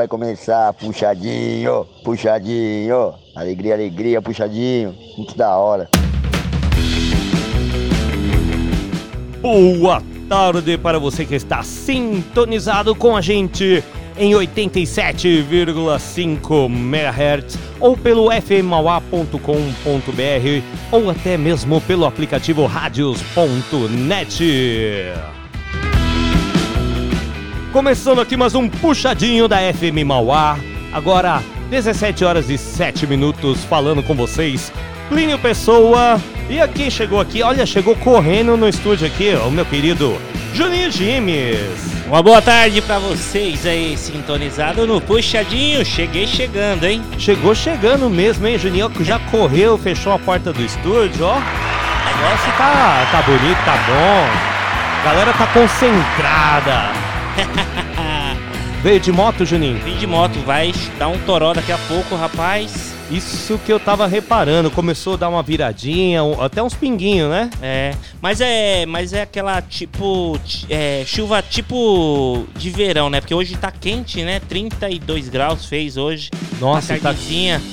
Vai começar, puxadinho, puxadinho, alegria, alegria, puxadinho, muito da hora. Boa tarde para você que está sintonizado com a gente em 87,5 MHz ou pelo fmauá.com.br ou até mesmo pelo aplicativo radios.net. Começando aqui mais um puxadinho da FM Mauá. Agora, 17 horas e 7 minutos, falando com vocês. Plínio Pessoa. E aqui chegou aqui, olha, chegou correndo no estúdio aqui, o meu querido Juninho Gimes. Uma boa tarde para vocês aí, sintonizado no Puxadinho. Cheguei chegando, hein? Chegou chegando mesmo, hein, Juninho? Já correu, fechou a porta do estúdio, ó. O negócio tá, tá bonito, tá bom. A galera tá concentrada. Veio de moto, Juninho? Vim de moto, vai dar um toró daqui a pouco, rapaz. Isso que eu tava reparando, começou a dar uma viradinha, até uns pinguinhos, né? É, mas é, mas é aquela tipo é, chuva tipo de verão, né? Porque hoje tá quente, né? 32 graus fez hoje. Nossa, tá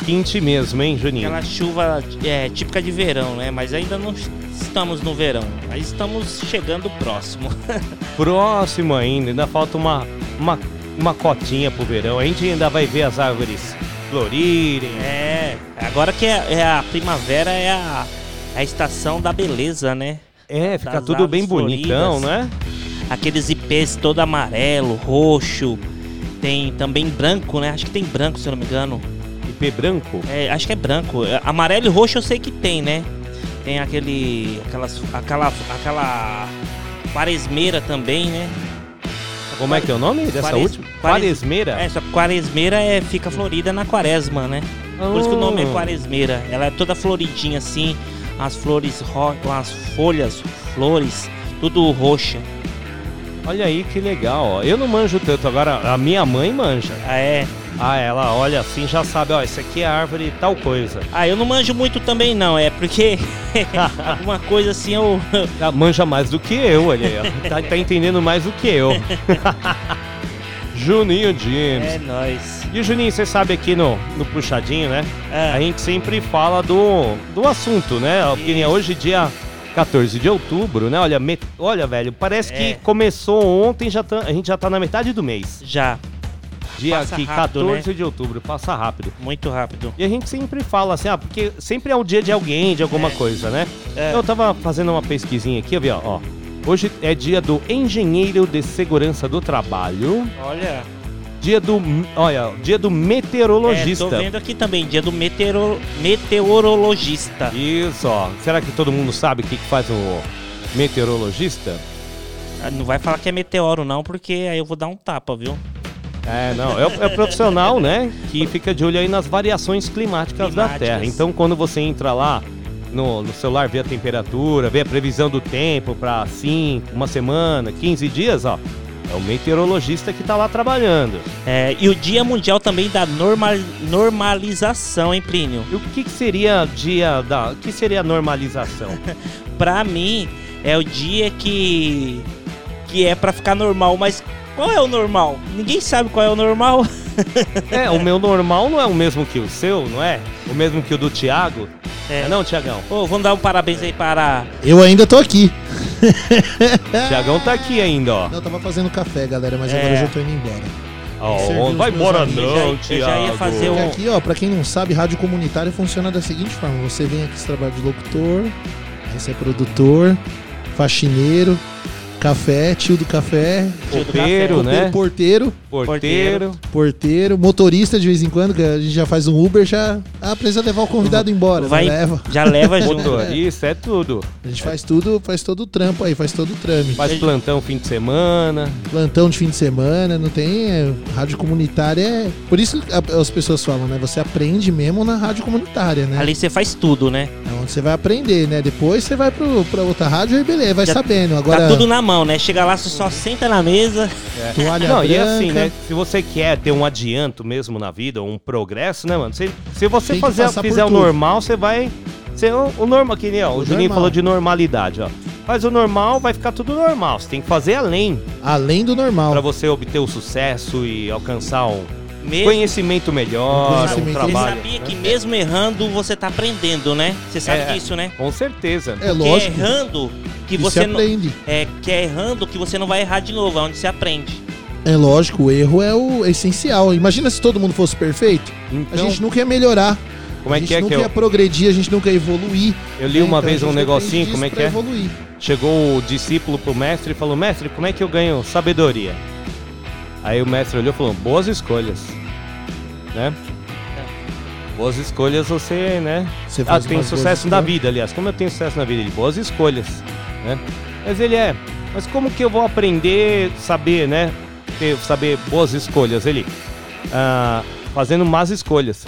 quente mesmo, hein, Juninho? Aquela chuva é, típica de verão, né? Mas ainda não estamos no verão, mas estamos chegando próximo. próximo ainda, ainda falta uma, uma, uma cotinha pro verão. A gente ainda vai ver as árvores florirem. É, agora que é, é a primavera é a, é a estação da beleza, né? É, fica das tudo bem bonitão, né? Aqueles ipês todo amarelo, roxo, tem também branco, né? Acho que tem branco, se eu não me engano. IP branco? É, acho que é branco. É, amarelo e roxo eu sei que tem, né? Tem aquele. aquelas. aquela. aquela. quaresmeira também, né? Como é que é o nome dessa Quares... última? Quaresmeira? É, só quaresmeira é, fica florida na quaresma, né? Oh. Por isso que o nome é oh. quaresmeira. Ela é toda floridinha assim, as flores, ro... as folhas, flores, tudo roxa. Olha aí que legal, ó. Eu não manjo tanto, agora a minha mãe manja. Ah, é? Ah, ela olha assim já sabe, ó, esse aqui é árvore tal coisa. Ah, eu não manjo muito também não, é porque alguma coisa assim eu. Ela manja mais do que eu, olha aí, ó. Tá, tá entendendo mais do que eu. Juninho James. É nóis. E Juninho, você sabe aqui no, no Puxadinho, né? Ah. A gente sempre fala do, do assunto, né? Porque hoje, dia 14 de outubro, né? Olha, met- olha velho, parece É. que começou ontem, já tá, a gente já tá na metade do mês. Já, Dia Passa aqui, rápido, 14 de outubro, passa rápido. muito rápido. E a gente sempre fala assim, ah, porque sempre é o dia de alguém, de alguma coisa, né? É. Eu tava fazendo uma pesquisinha aqui, eu vi, ó, ó. Hoje é dia do engenheiro de segurança do trabalho, Olha, dia do, olha, dia do é, meteorologista. tô vendo aqui também, dia do meteoro, meteorologista. Isso, ó. Será que todo mundo sabe o que, que faz o meteorologista? Ah, Não vai falar que é meteoro não, porque aí eu vou dar um tapa, viu? É, não, é o, é profissional, né, que fica de olho aí nas variações climáticas, da Climáticas. Terra. Então, quando você entra lá no, no celular, vê a temperatura, vê a previsão do tempo para 5, uma semana, 15 dias, ó, é o meteorologista que tá lá trabalhando. É, e o dia mundial também da normal, normalização, hein, Plínio? E o que, que seria dia da, o que seria a normalização? Pra mim, é o dia que, que é pra ficar normal, mas qual é o normal? Ninguém sabe qual é o normal. é, o meu normal não é o mesmo que o seu, não é? O mesmo que o do Thiago? É. É não, Tiagão? Ô, vamos dar um parabéns aí para Eu ainda tô aqui. Tiagão tá aqui ainda, ó. Não, eu tava fazendo café, galera, mas É. agora eu já tô indo embora. Os vai embora amigos. não, Eu já- eu já ia fazer Porque um- aqui, ó, pra quem não sabe, rádio comunitária funciona da seguinte forma: você vem aqui, você trabalha de locutor, aí você é produtor, faxineiro, café, tio do café, Tio do Copeiro, café. né? porteiro, Porteiro. porteiro, motorista de vez em quando, que a gente já faz um Uber, já ah, precisa levar o convidado embora, Vai, né? leva. já leva junto. Motorista, é tudo. A gente faz tudo, faz todo o trampo aí, faz todo o trâmite. Faz plantão fim de semana. Plantão de fim de semana, não tem. é, rádio comunitária é. Por isso que a- as pessoas falam, né? Você aprende mesmo na rádio comunitária, né? Ali você faz tudo, né? É onde você vai aprender, né? Depois você vai pro, pra outra rádio e beleza, vai Já sabendo. Agora, Tá tudo na mão, né? Chega lá, você só senta na mesa. toalha Não, branca. e é assim, né? Se você quer ter um adianto mesmo na vida, um progresso, né, mano? Se, se você Tem que fazer, passar por fizer o tudo. normal, você vai. Ser o, o normal, que nem ó, o, O Juninho normal. falou de normalidade, ó. Faz o normal, vai ficar tudo normal. Você tem que fazer além Além do normal. pra você obter o sucesso e alcançar um Mesmo, conhecimento melhor, um Conhecimento você trabalho. sabia que mesmo errando, você tá aprendendo, né? Você sabe É. disso, né? Com certeza. É Que é lógico. errando que que você não. aprende. É, que é errando que você não vai errar de novo, é onde você aprende. É lógico, o erro é o essencial. Imagina se todo mundo fosse perfeito. A Então, gente nunca ia melhorar. como é a gente que é nunca que ia progredir, a gente nunca ia evoluir. eu li né? uma Então, vez a um gente negocinho, como é que é? evoluir. Chegou o discípulo pro mestre e falou: Mestre, como é que eu ganho sabedoria? Aí o mestre olhou e falou: Boas escolhas. Né? Boas escolhas você, né? Você Ah, tem sucesso na vida, aliás. Como eu tenho sucesso na vida? Ele, boas escolhas. Né? Mas ele é. Mas como que eu vou aprender, saber, né? Ter, saber boas escolhas? Ele. ah, fazendo más escolhas.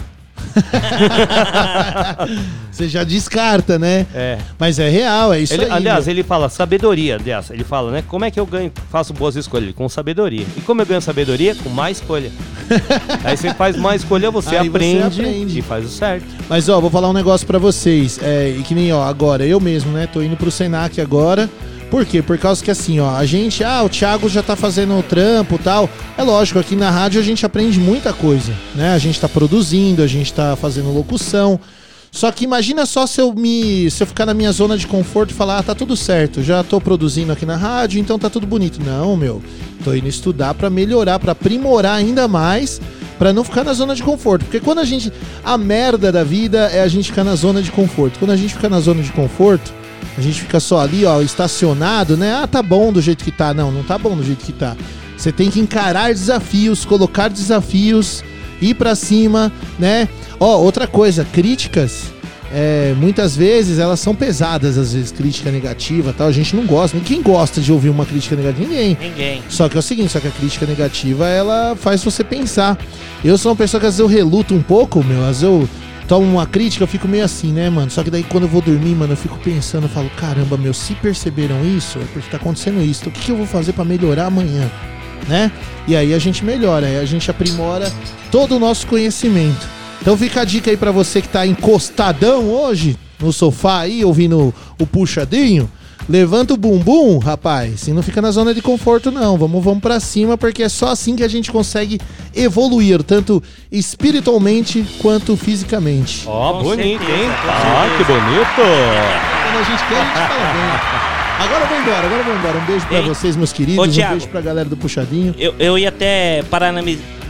Você já descarta, né? É. Mas é real, é isso Ele- aí. aliás, meu. ele fala sabedoria, aliás, ele fala, né? Como é que eu ganho, faço boas escolhas? Com sabedoria. E como eu ganho sabedoria? Com má escolha. Aí você faz má escolha, você, Aí você aprende, aprende. e faz o certo. Mas ó, vou falar um negócio pra vocês. É, e que nem ó, agora, eu mesmo, né? Tô indo pro Senac agora. Por quê? Por causa que assim, ó, a gente, ah, o Thiago já tá fazendo o trampo tal. É lógico, aqui na rádio a gente aprende muita coisa, né? A gente tá produzindo, a gente tá fazendo locução. Só que imagina só se eu me. se eu ficar na minha zona de conforto e falar, ah, tá tudo certo, já tô produzindo aqui na rádio, então tá tudo bonito. Não, meu. Tô indo estudar pra melhorar, pra aprimorar ainda mais, pra não ficar na zona de conforto. Porque quando a gente. A merda da vida é a gente ficar na zona de conforto. Quando a gente fica na zona de conforto, a gente fica só ali, ó, estacionado, né? Ah, tá bom do jeito que tá. Não, não tá bom do jeito que tá. Você tem que encarar desafios, colocar desafios, ir pra cima, né? Ó, outra coisa, críticas. é, muitas vezes elas são pesadas, às vezes, crítica negativa e tal. A gente não gosta. Quem gosta de ouvir uma crítica negativa? Ninguém. Ninguém. Só que é o seguinte, só que a crítica negativa, ela faz você pensar. Eu sou uma pessoa que às vezes eu reluto um pouco, meu, às vezes eu tomo uma crítica, eu fico meio assim, né, mano? Só que daí quando eu vou dormir, mano, eu fico pensando, eu falo, caramba, meu, se perceberam isso, é porque tá acontecendo isso. Então o que, que eu vou fazer pra melhorar amanhã? né? E aí a gente melhora, a gente aprimora todo o nosso conhecimento. Então fica a dica aí pra você que tá encostadão hoje no sofá aí, ouvindo o puxadinho. Levanta o bumbum, rapaz. E não fica na zona de conforto, não. Vamos, vamos para cima, porque é só assim que a gente consegue evoluir, tanto espiritualmente quanto fisicamente. Ó, Com bonito, hein? Ah, que bonito! Quando a gente quer, a gente fala bem. Agora eu vou embora, agora eu vou embora. Um beijo pra Ei. vocês, meus queridos. Ô, um Thiago. beijo pra galera do Puxadinho. Eu, eu ia até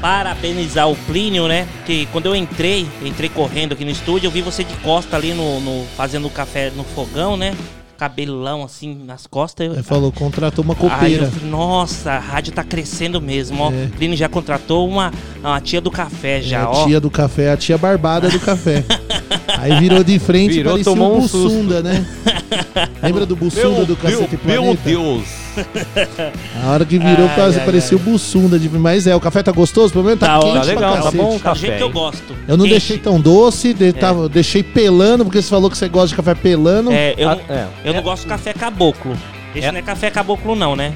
parabenizar o Plínio, né? Que quando eu entrei, entrei correndo aqui no estúdio, eu vi você de costa ali no, no- fazendo café no fogão, né? Cabelão assim nas costas. Eu, Ele falou, contratou uma Aí eu copeira. falei, nossa, a rádio tá crescendo mesmo, ó. É. O Plínio já contratou uma, uma tia do café É já, a ó. tia do café, a tia barbada do café. Aí virou de frente Virou, parecia um susto. Bussunda, né? Lembra do Bussunda do Cacete Deus, meu Planeta? Deus! A hora que virou, Ai, quase ai, parecia o Bussunda. De... Mas é, o café tá gostoso? Pelo menos tá, Tá quente pra legal, tá bom o Do café, jeito que eu gosto. Eu não Quente. deixei tão doce, de- tava- deixei pelando, porque você falou que você gosta de café pelando. É, eu, Ah, não- é. eu não gosto de café caboclo. Esse É. não é café caboclo, não, né?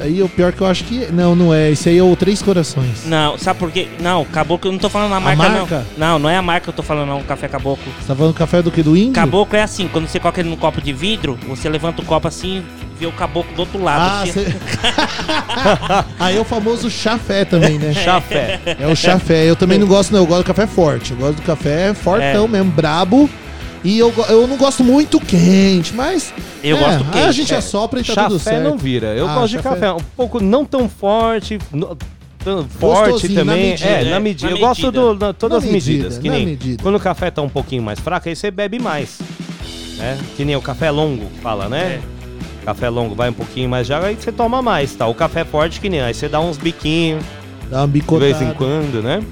Aí é o pior que eu acho que. Não, não é. Esse aí é o Três Corações. Não, sabe por quê? Não, caboclo, eu não tô falando a A marca, marca? não. Não, não é a marca que eu tô falando, não, café caboclo. Você tá falando café do que? Do índio? Caboclo é assim, quando você coloca ele num copo de vidro, você levanta o copo assim e vê o caboclo do outro lado. Ah, assim. cê... aí é o famoso chafé também, né? Chafé. É o chafé. Eu também não gosto, não. Eu gosto do café forte. Eu gosto do café fortão É. mesmo, brabo. E eu, eu não gosto muito quente, mas. Eu é, gosto aí quente. A gente É, assopra e tá tudo certo. não vira. Eu Ah, gosto de café um pouco não tão forte, no- tão forte também. medida, é, né? na medida. Eu gosto da, todas Na as medidas. medida, Que nem medida. quando o café tá um pouquinho mais fraco, aí você bebe mais. Né? Que nem o café longo, fala, né? Café longo vai um pouquinho mais de água, aí você toma mais, tá? O café forte que nem, aí você dá uns biquinhos Dá uma de bicotada. vez em quando, né?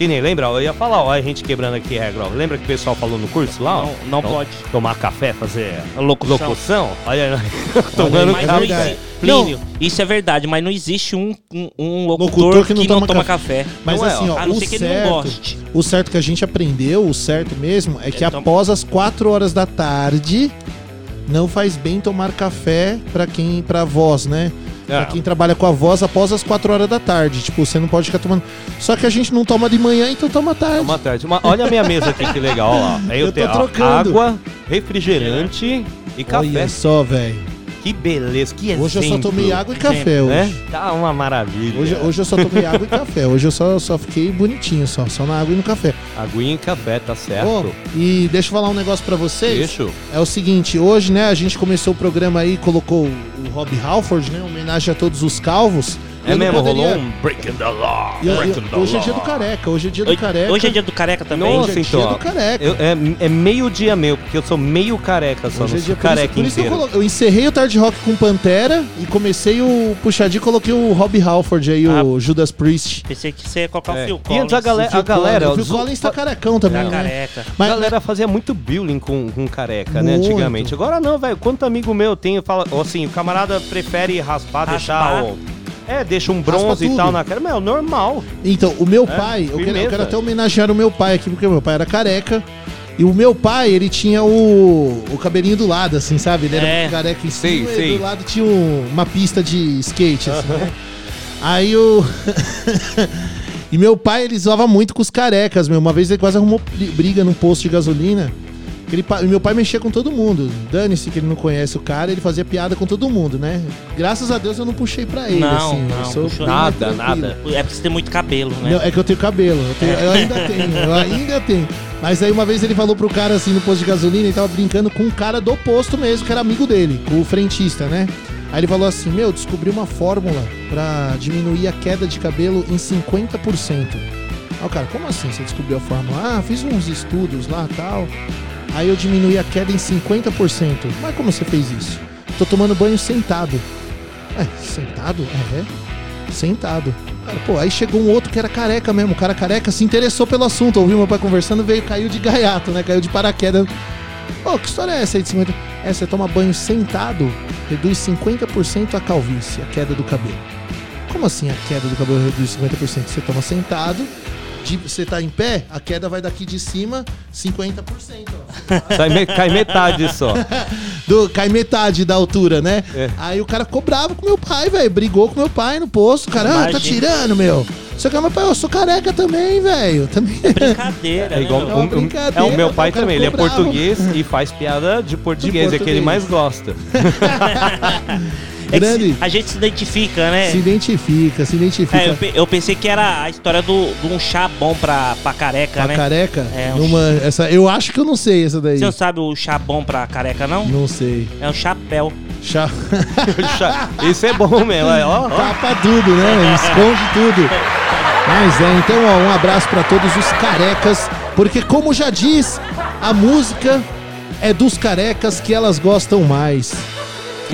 Que nem, lembra? Eu ia falar, ó, a gente quebrando aqui a regra, ó. Lembra que o pessoal falou no curso lá? ó? Não, não Então, pode. Tomar café, fazer Locução. locução? Olha, tomando É não café. Plínio, isso é verdade, mas não existe um, um, um locutor, Locutor que não, toma, café. café. Mas Não é, assim, ó. ó, A não o ser que ele não certo, goste. o certo que a gente aprendeu, o certo mesmo, é que Então- após as 4 horas da tarde, não faz bem tomar café pra quem, pra voz, né? Pra É. quem trabalha com a voz após as 4 horas da tarde. Tipo, você não pode ficar tomando. Só que a gente não toma de manhã, então toma tarde. Uma tarde. Uma- olha a minha mesa aqui, que legal, ó. Aí eu, Eu tenho ó, água, refrigerante e café. Olha só, velho. Que beleza, que exemplo. Hoje eu só tomei água e café Né? hoje. Tá uma maravilha. Hoje, hoje eu só tomei água e café. Hoje eu só, só fiquei bonitinho, só, só na água e no café. Aguinha e café, tá certo. Ó, e deixa eu falar um negócio pra vocês. Deixa. É o seguinte, hoje, né, a gente começou o programa aí, colocou o Rob Halford, né, homenagem a todos os calvos. É Eu mesmo, poderia- rolou um Breaking the Law. E eu- eu- Breaking the hoje é Law. dia do careca, hoje é dia do careca. hoje é dia do careca também. Nossa, Hoje é então, dia do careca. Eu- é, é meio dia meu, porque eu sou meio careca só, Hoje não é dia por isso, careca por isso que eu, inteiro. colo- eu encerrei o Tarde Rock com Pantera e comecei o puxadinho e coloquei o Rob Halford aí, o Judas Priest. Pensei que você ia colocar É. o Phil E Collins. antes a galera, O Phil a galera, Collins, o Phil Collins tá carecão também, Tá né? careca. A Mas, galera fazia muito bullying com, com careca, né, Muito. antigamente. Agora não, velho. Quanto amigo meu tem, fala, assim, o camarada prefere raspar, Raspar. deixar o... É, deixa um bronze e tal na cara. Meu, normal. Então, o meu É, pai, eu quero, eu quero até homenagear o meu pai aqui, porque o meu pai era careca. E o meu pai, ele tinha o, o cabelinho do lado, assim, sabe? Ele era É. careca em cima sei. e do lado tinha um- uma pista de skate, assim, né? Aí o. e meu pai, ele zoava muito com os carecas, meu. Uma vez ele quase arrumou bri- briga num posto de gasolina. Ele, meu pai mexia com todo mundo. Dane-se que ele não conhece o cara, ele fazia piada com todo mundo, né? Graças a Deus eu não puxei pra ele, Não, assim. não, sou puxou nada, nada. É porque você tem muito cabelo, né? Não, é que eu tenho cabelo. Eu, tenho- eu ainda tenho, eu ainda tenho. Mas aí uma vez ele falou pro cara assim no posto de gasolina e tava brincando com um cara do posto mesmo, que era amigo dele, o frentista, né? Aí ele falou assim: Meu, descobri uma fórmula pra diminuir a queda de cabelo em 50%. Aí o cara, como assim você descobriu a fórmula? Ah, fiz uns estudos lá tal. Aí eu diminuí a queda em 50%. Mas como você fez isso? Tô tomando banho sentado. É, sentado? É, sentado. Cara, pô, aí chegou um outro que era careca mesmo. O cara careca se interessou pelo assunto. Ouviu meu pai conversando, veio, caiu de gaiato, né? Caiu de paraquedas. Ô, que história é essa aí de 50? É, você toma banho sentado, reduz 50% a calvície, a queda do cabelo. Como assim a queda do cabelo reduz 50%? Você toma sentado, de você tá em pé, a queda vai daqui de cima 50%. Ó. Sai me- cai metade só. Do, cai metade da altura, né? É. Aí o cara ficou bravo com meu pai, velho. Brigou com meu pai no posto. Cara, ah, tá tirando, meu. Só que meu pai, eu sou careca também, velho. Também. Brincadeira, É igual né, É o, uma o- brincadeira, é o meu pai também, ele é bravo. português e faz piada de português, é que ele português. mais gosta. É Grande. se- a gente se identifica, né? Se identifica, se identifica. É, eu, pe- eu pensei que era a história do, de um chá bom pra, pra careca, Pra né? careca? É, um numa, essa, eu acho que eu não sei essa daí. Você não sabe o chá bom pra careca, não? Não sei. É um chapéu. Chá. Isso é bom mesmo, é, ó, ó. Tapa tudo, né? Esconde tudo. Mas é, então, ó, um abraço pra todos os carecas, porque como já diz, a música é dos carecas que elas gostam mais.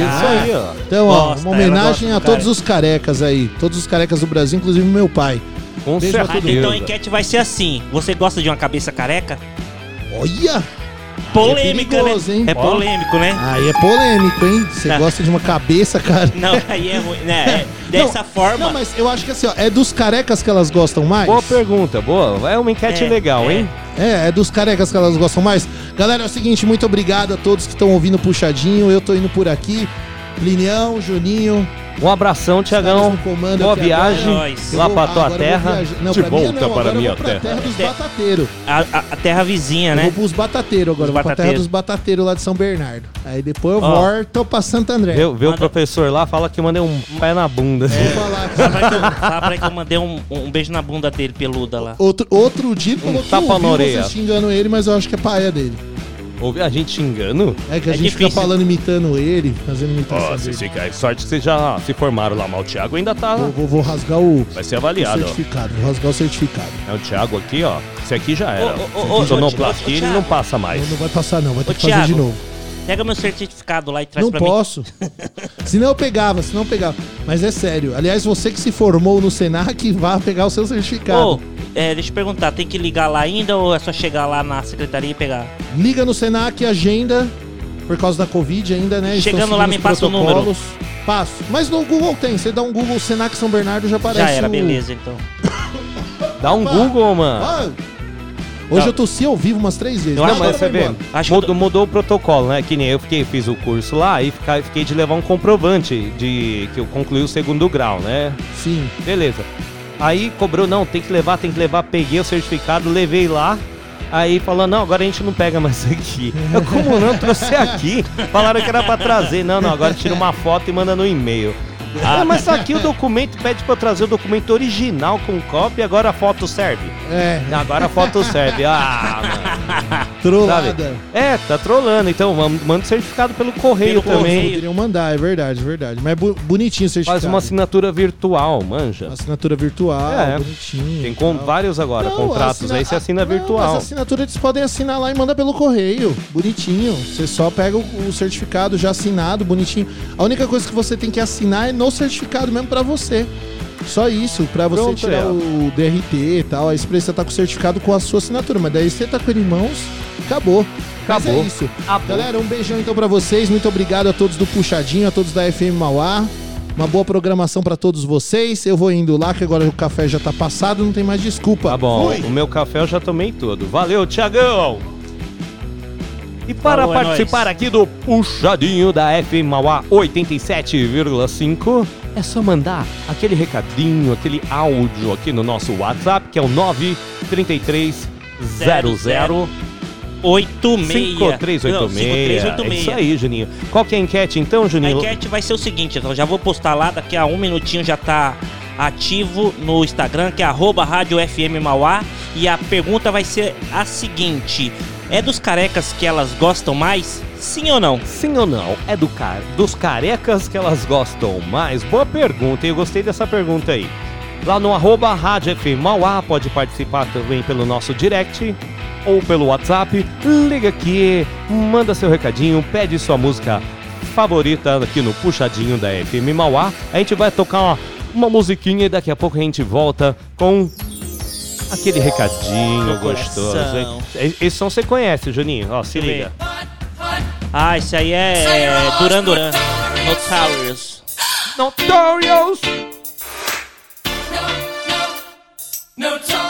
Isso aí, ó. Então, ó, Gosta, uma ela homenagem a do todos os carecas aí, todos os carecas do Brasil, inclusive meu pai. Com Beijo certeza. Então a enquete vai ser assim: você gosta de uma cabeça careca? Olha! Polêmica, perigoso, né? hein? É polêmico, né? Aí é polêmico, hein? Você Tá. gosta de uma cabeça, cara? Não, aí é ruim, né? É dessa forma. Não, mas eu acho que assim, ó, é dos carecas que elas gostam mais? Boa pergunta, boa. É uma enquete É, legal, é. hein? É, é dos carecas que elas gostam mais. Galera, é o seguinte, muito obrigado a todos que estão ouvindo Puxadinho. Eu tô indo por aqui. Linião, Juninho. Um abração, Tiagão. Boa viagem. Eu lá pra tua eu terra. Não, De pra minha volta não, para agora eu minha vou pra terra. terra dos É. batateiros. A, a- a terra vizinha, Eu né? vou pros batateiros agora, Os vou pra terra dos batateiros lá de São Bernardo. Aí depois eu Ó. volto pra Santo André. Vê, vê o Manda- professor lá, fala que mandei um pé na bunda. Vou falar Fala pra, que eu, eu mandei um, um beijo na bunda dele peluda lá. Outro, outro dia falou que tapa na orelha. você xingando ele, mas eu acho que é paia dele. Ouve a gente xingando? É que a É gente difícil. fica falando, imitando ele, fazendo imitação Ó, se dele. fica aí. Sorte que vocês já se formaram lá, mas o Thiago ainda tá. Vou, vou, vou rasgar o, Vai ser o avaliado, ó. certificado. Vou rasgar o certificado. É o Thiago aqui, ó. Esse aqui já era. Ô, ô, ô, ô, Sonoplastia, ele não passa mais. Não, não vai passar não, vai ter que fazer de Thiago, novo. Pega meu certificado lá e traz Não pra mim. posso. senão eu pegava, senão eu pegava. Mas é sério. Aliás, você que se formou no Senac, vá pegar o seu certificado. Ô, é, deixa eu perguntar, tem que ligar lá ainda ou é só chegar lá na secretaria e pegar? Liga no Senac, agenda, por causa da Covid ainda, né? Chegando lá, me passa o número. Passo. Mas no Google tem. Você dá um Google Senac São Bernardo, já aparece Já era, o- beleza, então. Dá um Google, mano. Ah, hoje Não. eu tossi ao vivo umas três vezes. Não, agora Mas você vê, embora. Acho que mudou, mudou o protocolo, né? Que nem eu fiquei, fiz o curso lá e fica- fiquei de levar um comprovante de que eu concluí o segundo grau, né? Sim. Beleza. Aí cobrou, não, tem que levar, tem que levar. Peguei o certificado, levei lá. Aí falou, não, agora a gente não pega mais aqui. Eu, como não? Trouxe aqui. Falaram que era pra trazer. Não, não, agora tira uma foto e manda no e-mail. Ah, mas aqui o documento, pede pra eu trazer o documento original com cópia agora a foto serve. É, Agora a foto serve. Ah, mano. trollada. Sabe? É, tá trolando. Então, manda o certificado pelo correio Pelo também. correio. Poderiam mandar, é verdade, é verdade. Mas bu- bonitinho o certificado. Faz uma assinatura virtual, manja. Assinatura virtual, É. bonitinho. Tem com vários agora, Não, contratos assina- aí, você assina não, virtual. Mas assinatura eles podem assinar lá e manda pelo correio. Bonitinho. Você só pega o, o certificado já assinado, bonitinho. A única coisa que você tem que assinar é no certificado mesmo pra você. Só isso, pra você Pronto, tirar é. o DRT e tal. Você precisa estar com o certificado com a sua assinatura. Mas daí você tá com ele em mãos, acabou. Mas Acabou. é isso. Acabou. Galera, um beijão então pra vocês. Muito obrigado a todos do Puxadinho, a todos da FM Mauá. Uma boa programação pra todos vocês. Eu vou indo lá, que agora o café já tá passado, não tem mais desculpa. Tá bom, Fui. o meu café eu já tomei todo. Valeu, Tiagão! E para Falou, é participar nóis. aqui do Puxadinho da FM Mauá 87,5, é só mandar aquele recadinho, aquele áudio aqui no nosso WhatsApp, que é o 933 00 86. 5386. Não, É 5386. isso aí, Juninho. Qual que é a enquete então, A Juninho? enquete vai ser o seguinte, então já vou postar lá, daqui a um minutinho já tá ativo no Instagram, que é arroba Rádio FM Mauá. E a pergunta vai ser a seguinte: é dos carecas que elas gostam mais? Sim ou não? Sim ou não? É do car dos carecas que elas gostam mais? Boa pergunta, eu gostei dessa pergunta aí. Lá no arroba Rádio FM Mauá, pode participar também pelo nosso direct ou pelo WhatsApp. Liga aqui, manda seu recadinho, pede sua música favorita aqui no Puxadinho da FM Mauá. A gente vai tocar uma, uma musiquinha e daqui a pouco a gente volta com aquele recadinho Meu gostoso. Esse som você conhece, Juninho? Ó, se liga. Ah, esse aí é Duran Duran. Notorious. Notorious! Notorious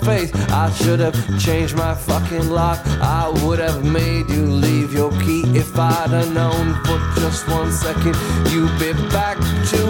face. I should have changed my fucking lock. I would have made you leave your key if I'd have known for just one second you'd be back to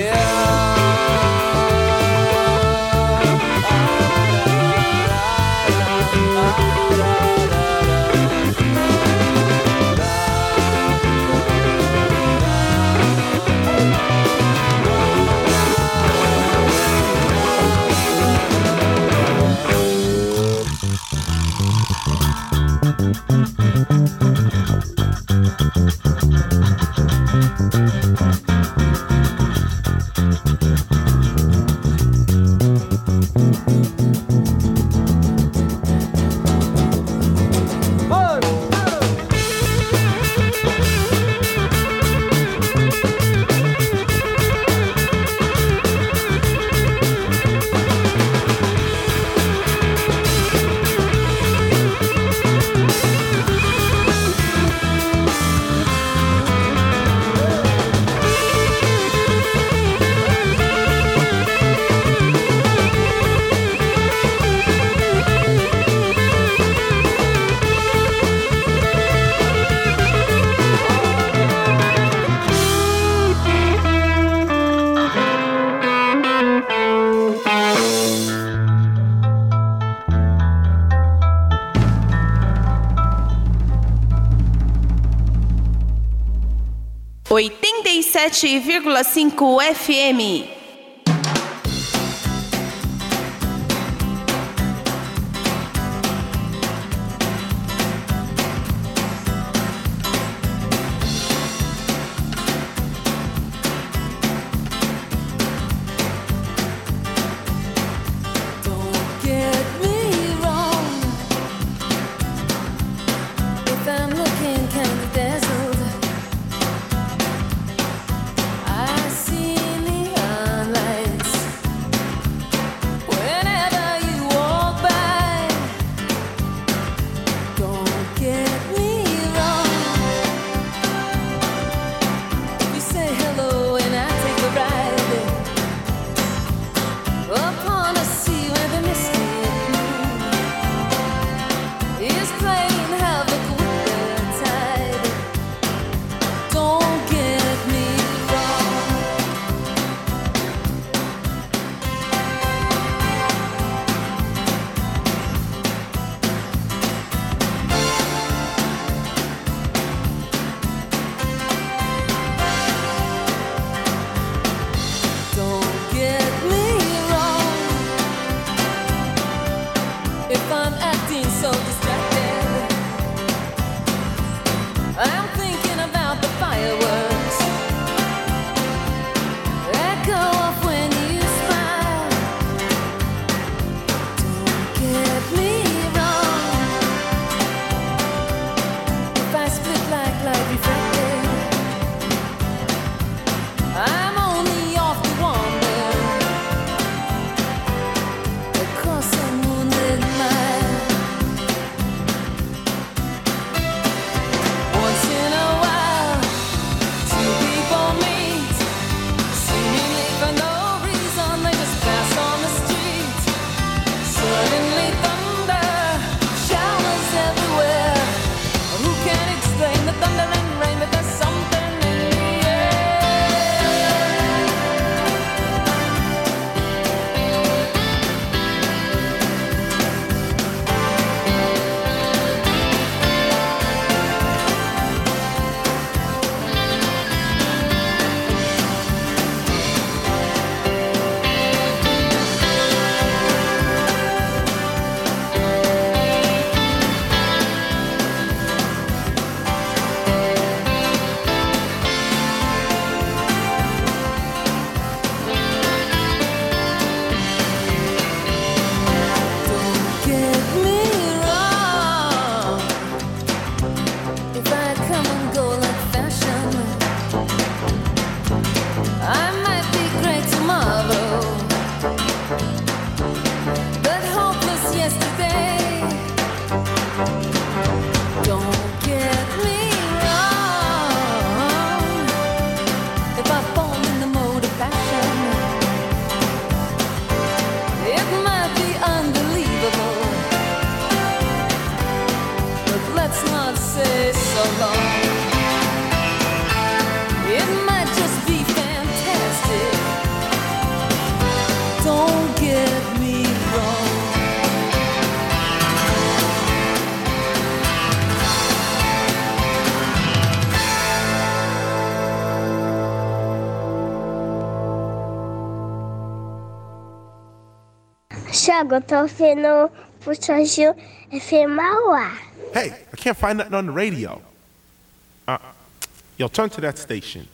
Oitenta e sete vírgula cinco FM. Tô. Hey, I can't find nothing on the radio. Uh, yo, turn to that station.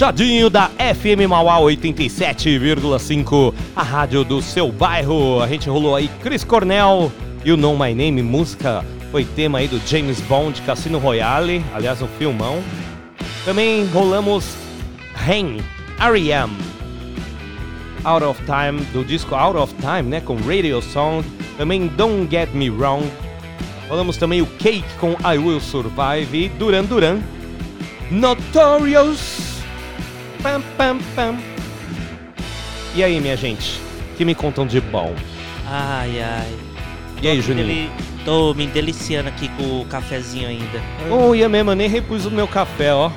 Puxadinho da FM Mauá 87,5, a rádio do seu bairro. A gente rolou aí Chris Cornell e o Know My Name, música foi tema aí do James Bond, Cassino Royale, aliás, um filmão. Também rolamos Rain, R.E.M. Out of Time, do disco Out of Time, né, com Radio Song. Também Don't Get Me Wrong. Rolamos também o Cake com I Will Survive e Duran Duran. Notorious. Pam, pam. E aí, minha gente? Que me contam de bom? Ai, ai. E aí, Juninho? deli- Tô me deliciando aqui com o cafezinho ainda. Oh, ia mesmo, eu nem repus o meu café, ó.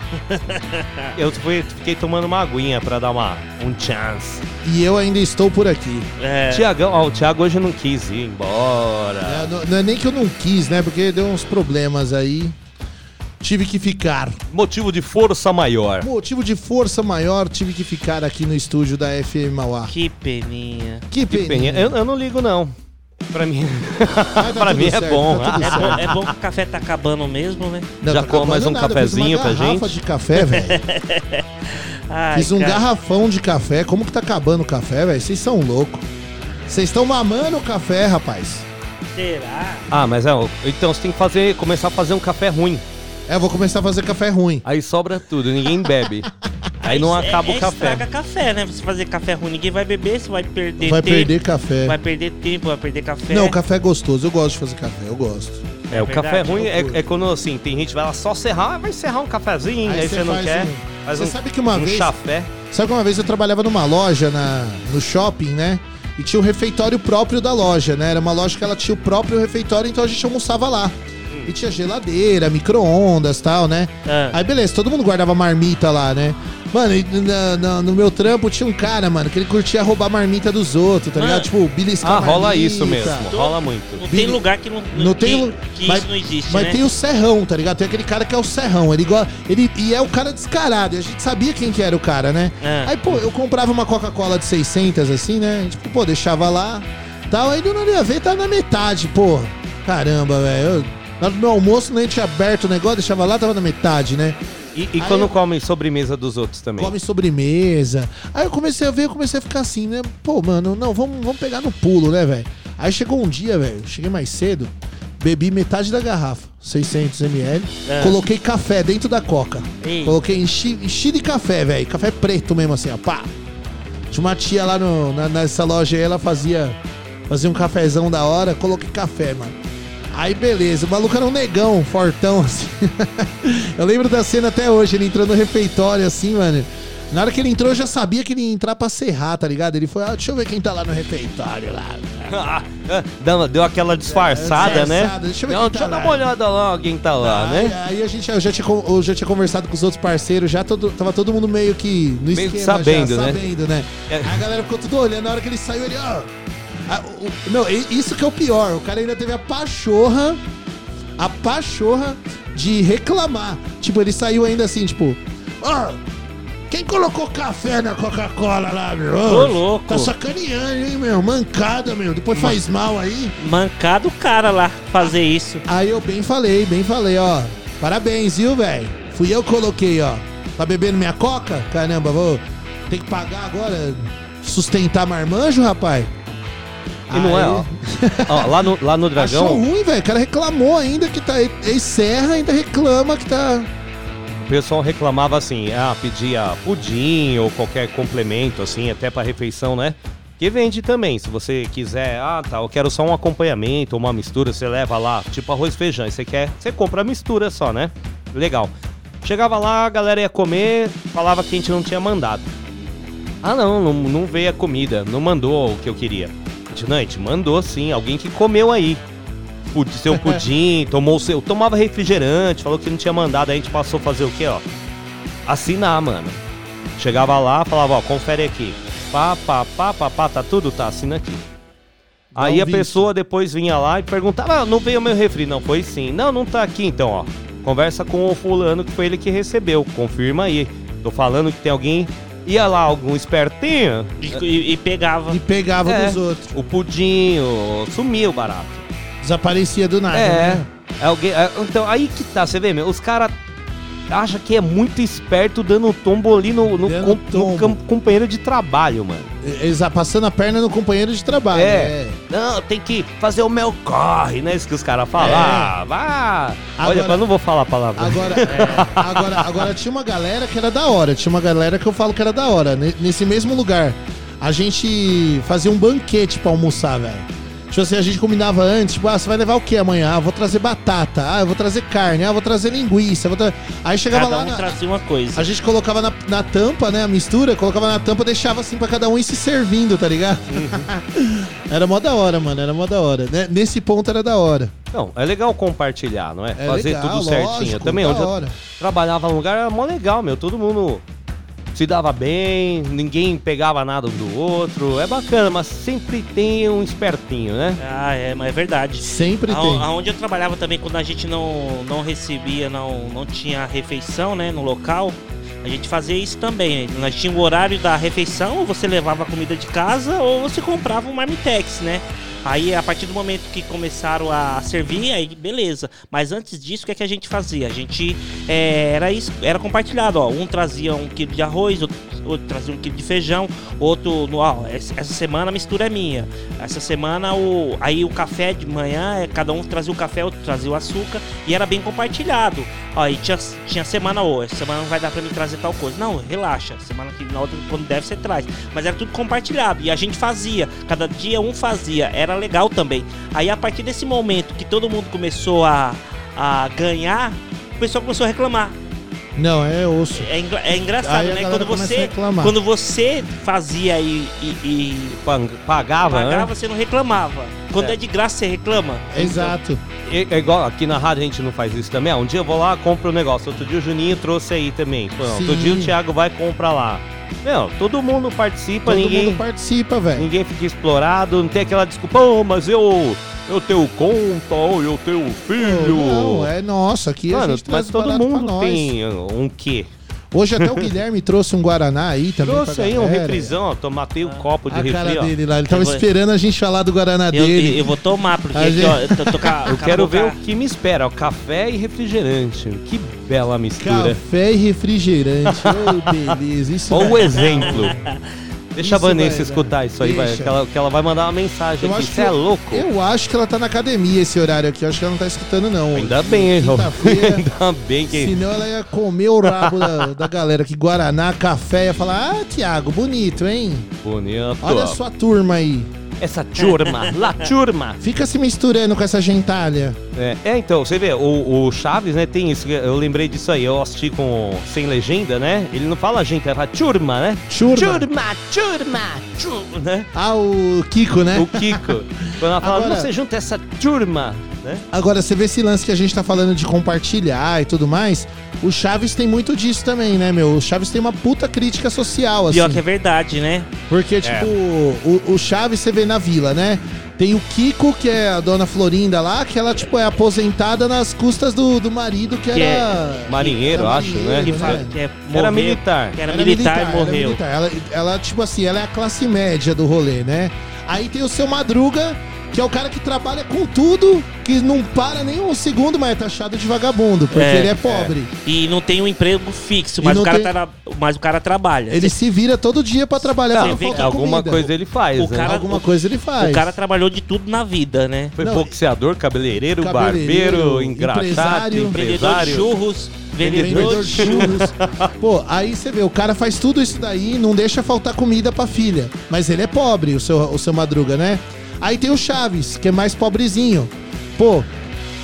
eu fui, fiquei tomando uma aguinha pra dar uma, um chance. E eu ainda estou por aqui. É, Tiagão, ó, o Thiago hoje não quis ir embora. É, não, não é nem que eu não quis, né? Porque deu uns problemas aí. Tive que ficar. Motivo de força maior. Motivo de força maior, tive que ficar aqui no estúdio da FM Mauá. que peninha. Que Que peninha. peninha. Eu, eu não ligo, não. Pra mim, tá pra mim é certo, bom. tá tudo É bom, é bom que o café tá acabando mesmo, né? Não, Já tá come mais um nada, cafezinho uma pra garrafa gente? de café, velho. Fiz um cara. garrafão de café. Como que tá acabando o café, velho? Vocês são loucos. Vocês estão mamando o café, rapaz. Será? Ah, mas é, então você tem que fazer, começar a fazer um café ruim. É, eu vou começar a fazer café ruim. Aí sobra tudo, ninguém bebe. Aí não é- acaba é o café. estraga café, né? Você fazer café ruim, ninguém vai beber, você vai perder Vai tempo. perder café. Vai perder tempo, vai perder café. Não, o café é gostoso. Eu gosto de fazer café, eu gosto. É, o verdade, café ruim é, é quando assim, tem gente que vai lá só serrar, vai serrar um cafezinho, aí, você não quer. um- Faz Você um, sabe que uma um vez. chafé. Sabe que uma vez eu trabalhava numa loja na, no shopping, né? E tinha o refeitório próprio da loja, né? Era uma loja que ela tinha o próprio refeitório, então a gente almoçava lá. E tinha geladeira, micro-ondas e tal, né? Ah. Aí beleza, todo mundo guardava marmita lá, né? Mano, e na- na- no meu trampo tinha um cara, mano, que ele curtia roubar marmita dos outros, tá Mano. ligado? Tipo, beliscar Ah, rola marmita. isso mesmo. Rola muito. Não Billy- tem lugar que não, Não que, tem. que mas, isso não existe, mas né? tem o Serrão, tá ligado? Tem aquele cara que é o Serrão. Ele, go- ele E é o cara descarado. E a gente sabia quem que era o cara, né? É. Aí, pô, eu comprava uma Coca-Cola de 600, assim, né? Tipo, pô, deixava lá. Tal. Aí do nada ia ver, tá na metade, pô. Caramba, velho. Eu- Na hora do meu almoço, nem tinha aberto o negócio, deixava lá, tava na metade, né? E, e quando eu- come sobremesa dos outros também? Come sobremesa. Aí eu comecei a ver, eu comecei a ficar assim, né? Pô, mano, não, vamos, vamos pegar no pulo, né, velho? Aí chegou um dia, velho, cheguei mais cedo, bebi metade da garrafa, 600ml, É. coloquei café dentro da coca. Ei. Coloquei, enchi, enchi de café, velho, café preto mesmo assim, ó, pá. Tinha uma tia lá no, na- nessa loja aí, ela fazia, fazia um cafezão da hora, coloquei café, mano. Aí beleza, o maluco era um negão, fortão, assim. eu lembro da cena até hoje, ele entrou no refeitório, assim, mano. Na hora que ele entrou, eu já sabia que ele ia entrar pra serrar, tá ligado? Ele foi, ah, deixa eu ver quem tá lá no refeitório lá. Deu, deu aquela disfarçada, né? disfarçada, deixa eu ver Não, deixa tá eu dar uma olhada lá, quem tá lá, aí, né? aí a gente eu já tinha, eu já tinha conversado com os outros parceiros, já todo, tava todo mundo meio que no Meio que esquema sabendo, já, né? sabendo, né? É. Aí a galera ficou tudo olhando, na hora que ele saiu, ele, ó... Ah, o- não, i- isso que é o pior, o cara ainda teve a pachorra, a pachorra de reclamar. Tipo, ele saiu ainda assim, tipo... Ó, quem colocou café na Coca-Cola lá, meu? Ô, louco. Tá sacaneando, hein, meu? Mancada, meu. Depois faz mal aí. Mancado o cara lá fazer isso. Aí eu bem falei, bem falei, ó. Parabéns, viu, velho? Fui eu que coloquei, ó. Tá bebendo minha coca? Caramba, vou ter que pagar agora, sustentar marmanjo, rapaz? E não é, ó. Ó, lá, no, lá no Dragão, Achou ruim, velho. O cara reclamou ainda que tá. Ex-serra ainda reclama que tá. o pessoal reclamava assim, ah, pedia pudim ou qualquer complemento, assim, até pra refeição, né? Que vende também, se você quiser, ah, tá, eu quero só um acompanhamento, uma mistura, você leva lá, tipo arroz e feijão, e você quer, você compra a mistura só, né? Legal. Chegava lá, a galera ia comer, falava que a gente não tinha mandado. Ah, não, não, não veio a comida, não mandou o que eu queria. Gente mandou sim, alguém que comeu aí. Pud- Seu pudim, tomou seu. Tomava refrigerante, falou que não tinha mandado, aí a gente passou a fazer o quê, ó? Assinar, mano. Chegava lá, falava, ó, confere aqui. Pá, pá, pá, pá, pá, tá tudo? Tá, assina aqui. Aí a visto. pessoa depois vinha lá e perguntava, ah, não veio meu refri? Não, foi sim. Não, não tá aqui então, ó. Conversa com o fulano que foi ele que recebeu, confirma aí. Tô falando que tem alguém, ia lá, algum espertinho, E, e- e pegava. E pegava É. dos outros. o pudim, o... sumiu o barato. Desaparecia do nada. É. né? é alguém, é, então, aí que tá, você vê, meu, os caras acham que é muito esperto dando tombo ali no, no, com- no tombo. cam- companheiro de trabalho, mano. Eles passando a perna no companheiro de trabalho. É. Não, tem que fazer o meu corre, né? Isso que os caras falam. É. Ah, vá. Olha, eu não vou falar a palavra. Agora, é, agora, agora tinha uma galera que era da hora. Tinha uma galera que eu falo que era da hora. Ne- Nesse mesmo lugar, a gente fazia um banquete pra almoçar, velho. Tipo assim, a gente combinava antes, tipo, ah, você vai levar o que amanhã? Ah, eu vou trazer batata, ah, eu vou trazer carne, ah, eu vou trazer linguiça. eu vou tra- Aí chegava Cada lá, um na- trazia uma coisa. a gente colocava na, na tampa, né, a mistura, colocava na tampa, deixava assim pra cada um ir se servindo, tá ligado? era mó da hora, mano, era mó da hora. né? Nesse ponto era da hora. Não, é legal compartilhar, não é? É Fazer legal, tudo certinho. lógico, Também, onde eu hora. trabalhava num lugar, era mó legal, meu. Todo mundo se dava bem, ninguém pegava nada um do outro. É bacana, mas sempre tem um espertinho, né? Ah, é, mas é verdade. Sempre A- tem. Aonde eu trabalhava também, quando a gente não, não recebia, não, não tinha refeição, né, no local, a gente fazia isso também. Nós tinha o horário da refeição, ou você levava a comida de casa, ou você comprava um marmitex, né? Aí, a partir do momento que começaram a servir, aí beleza. Mas antes disso, o que, é que a gente fazia? A gente é, era isso, era compartilhado, ó. Um trazia um quilo de arroz, outro, outro trazia um quilo de feijão, outro, ó, essa semana a mistura é minha. Essa semana o aí o café de manhã, é, cada um trazia o café, outro trazia o açúcar e era bem compartilhado. E tinha, tinha semana ou essa semana não vai dar pra mim trazer tal coisa. Não, relaxa. Semana que na outra quando deve você traz. Mas era tudo compartilhado e a gente fazia. Cada dia um fazia. Era legal também. Aí a partir desse momento que todo mundo começou a, a ganhar, o pessoal começou a reclamar. Não, é osso. É, engra- é engraçado, Aí né? Quando você, quando você fazia e, e- e Pang- Pagava, né? pagava, você não reclamava. Quando é. de graça, você reclama. Exato. É, é igual aqui na rádio a gente não faz isso também. Ah, um dia eu vou lá, compro um negócio. Outro dia o Juninho trouxe aí também. Outro Sim. dia o Thiago vai comprar lá. Meu, todo mundo participa, Todo ninguém, mundo participa, velho. ninguém fica explorado, não tem aquela desculpa, oh, mas eu, eu tenho conta, ou eu tenho filho. Não, é nossa, aqui a Mano, gente traz mas todo mundo tem um quê? Hoje até o Guilherme trouxe um Guaraná aí também. Trouxe aí um refrisão, ó, tomatei um copo de A refri, cara ó. dele lá, ele tava Eu vou- esperando a gente falar do Guaraná Eu, dele. eu- eu vou tomar, porque aqui, gente- ó, eu tô, tô a- Eu quero ver o que me espera, ó, café e refrigerante. Que bela mistura. Café e refrigerante. oh, beleza. Isso Olha o exemplo. Deixa Isso a Vanessa vai, escutar isso aí, vai, que, ela, que ela vai mandar uma mensagem Eu aqui. acho que Você é louco? Eu acho que ela tá na academia esse horário aqui. Eu acho que ela não tá escutando, não. Ainda bem, hein, João? Ainda bem que. Senão ela ia comer o rabo da, da galera que Guaraná, café, ia falar: Ah, Tiago, bonito, hein? Bonito. Olha a sua turma aí. Essa turma, la turma. Fica se misturando com essa gentalha. É, é, então, você vê, o, o Chaves, né, tem isso. Eu lembrei disso aí. Eu assisti com sem legenda, né? Ele não fala gente, ele fala turma, né? Turma. Turma, turma, turma, né? Ah, o Kiko, né? O Kiko. Quando ela fala, Agora- você junta essa turma, né? Agora, você vê esse lance que a gente tá falando de compartilhar e tudo mais. O Chaves tem muito disso também, né, meu? O Chaves tem uma puta crítica social, assim. Pior que é verdade, né? Porque, tipo, o, o Chaves você vê na vila, né? Tem o Kiko, que é a dona Florinda lá, que ela, tipo, é aposentada nas custas do, do marido, que, Que era. Marinheiro, era acho, né? Que, fala, que é, Era militar. Que era, Era militar, e era morreu. militar. Ela, ela, tipo assim, ela é a classe média do rolê, né? Aí tem o seu Madruga, que é o cara que trabalha com tudo, que não para nem um segundo, mas é taxado de vagabundo, porque É, ele é pobre. E não tem um emprego fixo, mas, o cara, tem- tra- mas o cara trabalha. Ele se vira todo dia pra trabalhar vê não faltar Alguma comida. coisa ele faz, O né? cara- Alguma coisa ele faz. O cara trabalhou de tudo na vida, né? Foi Não, boxeador, cabeleireiro, cabeleireiro, barbeiro, engraxado, empresário. Empreendedor de empresário. churros, vendedor, Vendedor de churros. Pô, aí você vê, o cara faz tudo isso daí, não deixa faltar comida pra filha. Mas ele é pobre, o seu, o seu Madruga, né? Aí tem o Chaves, que é mais pobrezinho. Pô,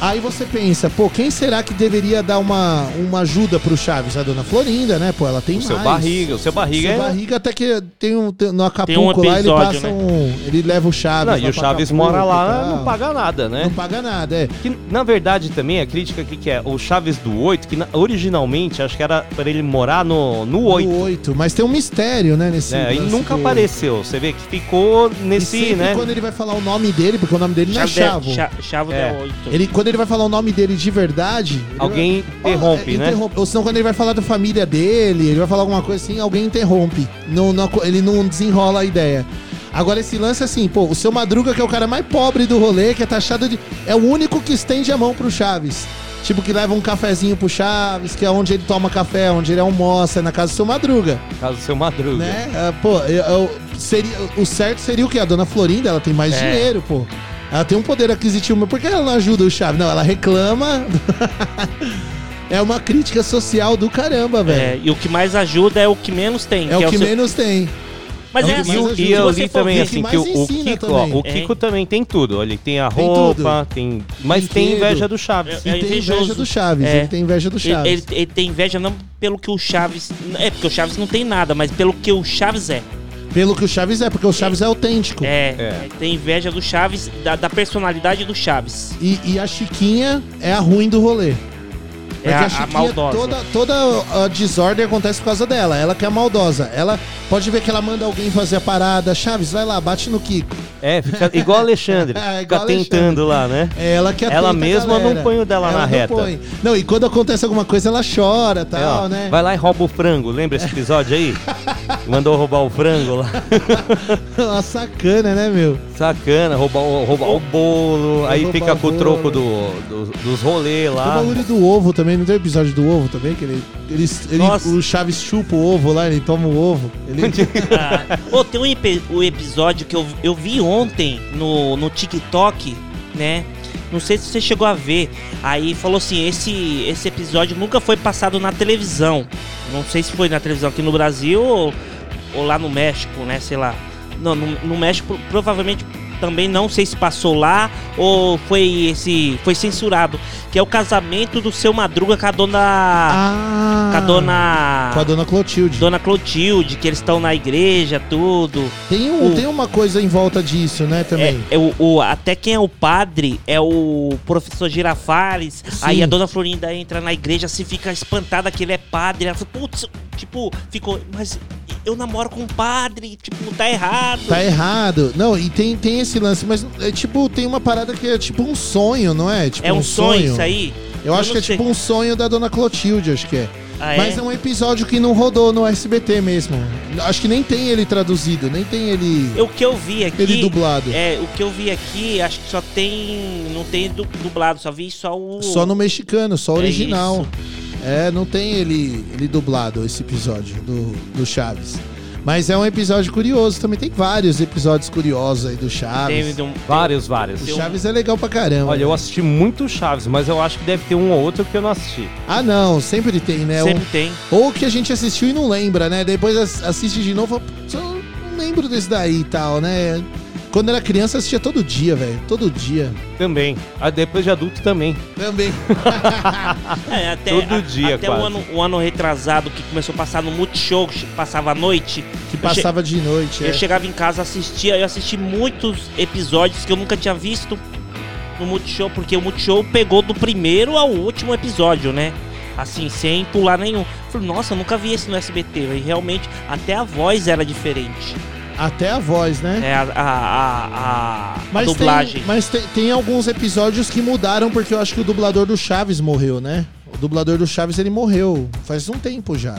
aí você pensa, pô, quem será que deveria dar uma, uma ajuda pro Chaves? A dona Florinda, né? Pô, ela tem O seu mais. barriga, o seu barriga Seu é... barriga até que tem um, tem- no Acapulco um lá, ele episódio, passa né? um... Ele leva o Chaves Não, lá e o Chaves Acapulco mora e lá, não paga nada, né? Não paga nada, é. Que, na verdade, também, a crítica aqui que é o Chaves do 8, que na- originalmente acho que era para ele morar no, no 8. No 8, mas tem um mistério, né, nesse Né? E nunca do- apareceu. Você vê que ficou E nesse, sempre né? quando ele vai falar o nome dele, porque o nome dele não é Chavo, Chavo. Cha- Chavo É. é. 8. Ele, quando ele vai falar o nome dele de verdade. Alguém vai- interrompe, é, né? Ou senão, quando ele vai falar da família dele, ele vai falar alguma coisa assim, alguém interrompe. Não, não- ele não desenrola a ideia. Agora, esse lance assim, pô, o seu Madruga, que é o cara mais pobre do rolê, que é taxado de. É o único que estende a mão pro Chaves. Tipo, que leva um cafezinho pro Chaves, que é onde ele toma café, onde ele almoça, é na casa do seu Madruga. Caso do seu Madruga. Né? Ah, pô, eu- eu- seria, o certo seria o quê? A dona Florinda, ela tem mais É. dinheiro, pô. Ela tem um poder aquisitivo, mas por que ela não ajuda o Chaves? Não, ela reclama. é uma crítica social do caramba, É, velho. e o que mais ajuda é o que menos tem. É, o que seu- menos tem. Mas é o é que assim. E eu li também ver- assim que que o, o Kiko, ó, também. o Kiko também tem tudo. Ele tem a Tem roupa, tem, mas tem inveja do Chaves. É E tem inveja do Chaves. É. Ele tem inveja do Ele, Chaves. ele- ele tem inveja não pelo que o Chaves. É, porque o Chaves não tem nada, mas pelo que o Chaves é. Pelo que o Chaves é, porque o Chaves é autêntico. É, É. ele tem inveja do Chaves, da, da personalidade do Chaves. E, e a Chiquinha é a ruim do rolê. Porque É a, a, Chiquinha, maldosa. toda, toda a desordem acontece por causa dela. Ela que é a maldosa. Ela pode ver que ela manda alguém fazer a parada. Chaves, vai lá, bate no Kiko. É, fica igual o Alexandre. É, fica igual tentando lá, né? É ela que Ela mesma não põe o dela Ela na não reta. põe. Não, e quando acontece alguma coisa, ela chora É, tal, ó, né? Vai lá e rouba o frango. Lembra esse episódio aí? Mandou roubar o frango lá. Uma sacana, né, meu? Sacana, roubar o, roubar o bolo. Aí fica o com o troco do, do- dos rolês O lá. bagulho do ovo também, não tem episódio do ovo também? Que ele, ele, ele- o Chaves chupa o ovo lá, ele toma o ovo. Ele, Ah, Ô, tem um, um episódio que eu, eu vi ontem no, no TikTok, né? Não sei se você chegou a ver. Aí falou assim: esse, esse episódio nunca foi passado na televisão. Não sei se foi na televisão aqui no Brasil ou, ou lá no México, né? Sei lá. Não, no, no México provavelmente também não sei se passou lá ou foi esse foi censurado, que é o casamento do seu Madruga com a dona ah, com a dona Com a dona Clotilde. Dona Clotilde, que eles estão na igreja, tudo. Tem, um, O- tem uma coisa em volta disso, né, também. É, é o, o- até quem é o padre é o professor Girafales. Sim. Aí a dona Florinda entra na igreja, assim, fica espantada que ele é padre. Ela fala, putz, tipo, ficou, mas eu namoro com um padre, tipo, tá errado. Tá errado. Não, e tem, tem esse lance, mas é tipo, tem uma parada que é tipo um sonho, não é? Tipo é um sonho, isso aí? Eu acho não que é sei. tipo um sonho da dona Clotilde, acho que é. Ah, Mas é um episódio que não rodou no SBT mesmo. Acho que nem tem ele traduzido, nem tem ele, O que eu vi aqui. ele dublado. É, o que eu vi aqui, acho que só tem. Não tem du- dublado, só vi só o. Só no mexicano, só É original. isso. É, não tem ele, ele dublado, esse episódio do, do Chaves. Mas é um episódio curioso, também tem vários episódios curiosos aí do Chaves. Teve um- Vários, vários. O Chaves é legal pra caramba. Olha, eu assisti muito Chaves, mas eu acho que deve ter um ou outro que eu não assisti. Ah, não, sempre tem, né? Sempre Um- tem. Ou que a gente assistiu e não lembra, né? Depois ass- assiste de novo, fala, "Putz, eu não lembro desse daí e tal, né? Quando era criança assistia todo dia, velho. Todo dia. Também. Ah, depois de adulto também. Também. É, até, Todo a- dia, até quase. o ano, o ano retrasado que começou a passar no Multishow, que passava à noite. Que passava de noite. Eu é. chegava em casa, assistia, eu assisti muitos episódios que eu nunca tinha visto no Multishow, porque o Multishow pegou do primeiro ao último episódio, né? Assim, sem pular nenhum. Falei, nossa, eu nunca vi esse no SBT. E realmente, até a voz era diferente. Até a voz, né? É, a, a, a, a- dublagem. tem, mas tem, tem alguns episódios que mudaram porque eu acho que o dublador do Chaves morreu, né? O dublador do Chaves ele morreu faz um tempo já.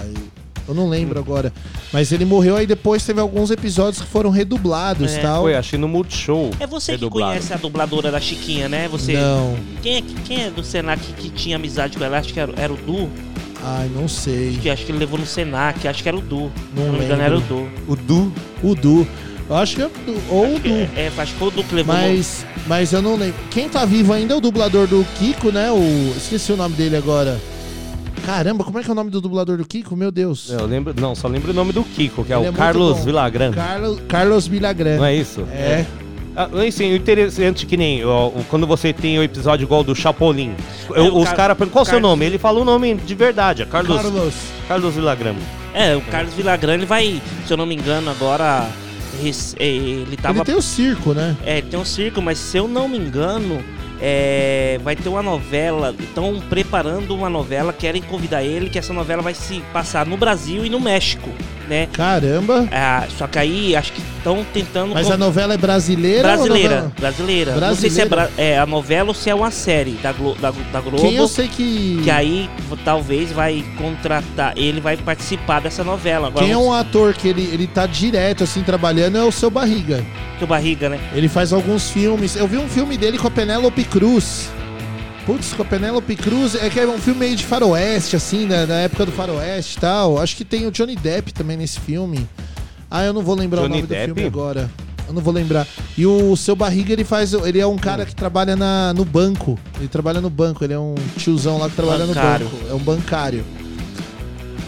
Eu não lembro agora. Mas ele morreu aí depois teve alguns episódios que foram redublados e É. tal. Foi, achei no Multishow. É você que redublado. conhece a dubladora da Chiquinha, né? Você, Não. Quem, é, quem é do Senac que tinha amizade com ela? Acho que era, era o Du. Ai, não sei. Que acho que ele levou no Senac. Acho que era o Du. Não não me engano, era o Du. O Du. O Du. Eu acho que é o Du. Ou o Du. É, é, acho que foi o Du que levou no... Mas, mas eu não lembro. Quem tá vivo ainda é o dublador do Kiko, né? O, esqueci o nome dele agora. Caramba, como é que é o nome do dublador do Kiko? Meu Deus. Eu lembro, não, só lembro o nome do Kiko, que é Ele o é Carlos bom. Villagrán. Carlos, Carlos Milagran. Não é isso? É. Ah, assim, o interessante que nem ó, quando você tem o episódio igual do Chapolin. É, eu- os Car- caras perguntam qual o seu nome? Ele fala o nome de verdade, é Carlos, Carlos. Carlos Villagrán. É, o Carlos Villagrán, ele vai, se eu não me engano, agora... é, Ele tava... Ele tem o circo, né? É, ele tem um circo, mas se eu não me engano, é, vai ter uma novela. Estão preparando uma novela, querem convidar ele, que essa novela vai se passar no Brasil e no México, né? Caramba. Ah, só que aí acho que estão tentando. Mas a novela é brasileira? brasileira, novela? brasileira. Não sei se é, Brasileira? bra- é a novela ou se é uma série da, Glo da, da Globo. Quem eu sei que. Que aí talvez vai contratar, ele vai participar dessa novela. Agora Quem é um ator que ele, ele tá direto, assim, trabalhando é o seu Barriga. sei o barriga, né? Ele faz alguns filmes. Eu vi um filme dele com a Penélope Cruz. Putz, com a Penélope Cruz. É que é um filme meio de faroeste, assim, né? Na época do faroeste e tal. Acho que tem o Johnny Depp também nesse filme. Ah, eu não vou lembrar Johnny o nome Depp? do filme agora. Eu não vou lembrar. E o seu Barriga, ele faz. Ele é um cara que trabalha na, no banco. Ele trabalha no banco. Ele é um tiozão lá que trabalha Bancário. no banco. É um bancário.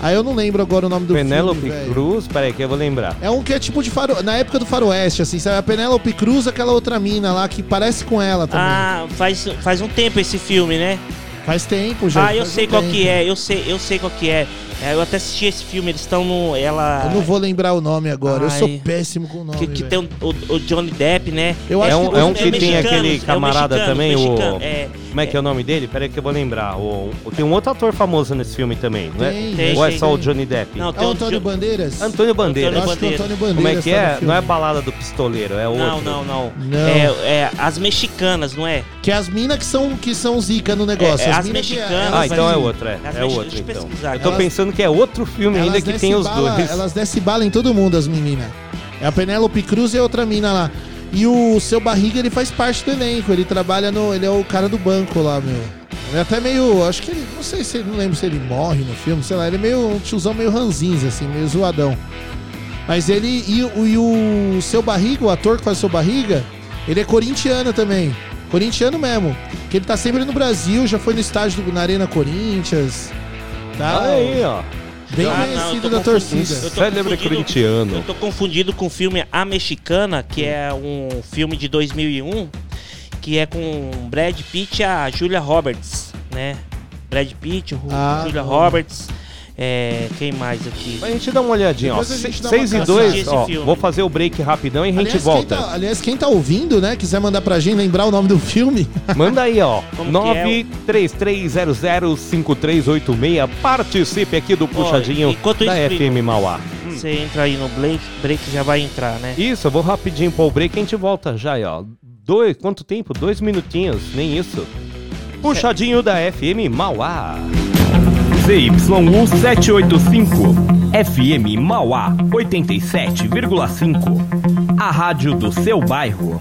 Ah, eu não lembro agora o nome do Penélope filme. velho. Cruz, peraí que eu vou lembrar. É um que é tipo de faro... Na época do faroeste, assim, sabe? A Penélope Cruz, aquela outra mina lá que parece com ela também. Ah, faz, faz um tempo esse filme, né? Faz tempo já. Ah, eu sei um qual tempo. que é, eu sei, eu sei qual que é. É, Eu até assisti esse filme, eles estão no. Ela. Eu não vou lembrar o nome agora. eu sou Ai. péssimo com o nome. Que, que tem o, o- o Johnny Depp, né? Eu É acho um, que é um que tem mexicanos, aquele é o camarada mexicano, também, mexicano, o. é. Como é que é o nome dele? Peraí que eu vou lembrar. O, o- tem um outro ator famoso nesse filme também, não é? Tem, Tem, Ou é tem. só o Johnny Depp? Não, É tem o um Antônio Jo- Bandeiras? Antônio Bandeiras. Eu acho que o Bandeira. Antônio Bandeiras. Como é que é? Não é balada do pistoleiro, é outro. Não, não, não. Não. É, é as mexicanas, não é? Que é as minas que são, que são zica no negócio. É, é as que mexicanas, Ah, então é outro, é. As É eu então. Eu tô aqui. Que é outro filme ainda Elas que descem tem os bala- dois. Elas descem bala em todo mundo, as meninas. É a Penélope Cruz e a outra mina lá. E o seu Barriga, ele faz parte do elenco. Ele trabalha no. Ele é o cara do banco lá, meu. Ele é até meio. Acho que ele. Não sei se ele. Não lembro se ele morre no filme, sei lá. Ele é meio um tiozão meio ranzinza, assim, meio zoadão. Mas ele. E, o- e o seu Barriga, o ator que faz o seu Barriga, ele é corintiano também. Corintiano mesmo. Que ele tá sempre no Brasil, já foi no estádio do, na Arena Corinthians. Tá? Olha aí, ó. Bem Ah, conhecido da torcida. Eu tô Célebre confundindo- corintiano. Eu tô confundido com o filme A Mexicana, que é um filme de 2001, que é com Brad Pitt e a Julia Roberts, né? Brad Pitt, Ah, Julia bom. Roberts, é, quem mais aqui? A gente dá uma olhadinha, ó. Depois dá 6 uma e caçada. 2, Esse ó. filme. Vou fazer o break rapidão e a gente Aliás, volta. Quem tá, aliás, quem tá ouvindo, né, quiser mandar pra gente lembrar o nome do filme, Manda aí, ó. Como que é 933005386. Participe aqui do Puxadinho enquanto da isso, FM Mauá. Você entra aí no break, break já vai entrar, né? Isso, eu vou rapidinho pro break e a gente volta já, aí, ó. Dois, quanto tempo? Dois minutinhos, nem isso. Puxadinho da FM Mauá. ZYU 785, FM Mauá 87,5. A rádio do seu bairro.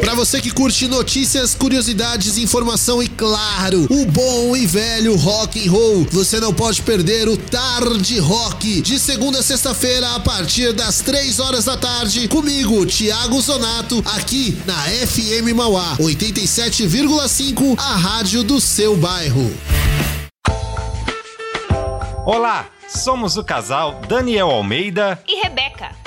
Para você que curte notícias, curiosidades, informação e claro, o bom e velho rock and roll, você não pode perder o Tarde Rock de segunda a sexta-feira a partir das três horas da tarde comigo, Thiago Zonato, aqui na FM Mauá 87,5, a rádio do seu bairro. Olá, somos o casal Daniel Almeida E Rebeca.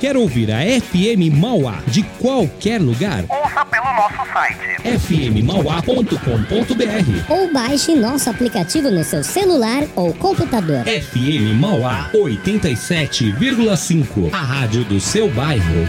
Quer ouvir a FM Mauá de qualquer lugar? Ouça pelo nosso site. fmmauá.com.br Ou baixe nosso aplicativo no seu celular ou computador. FM Mauá 87,5 A rádio do seu bairro.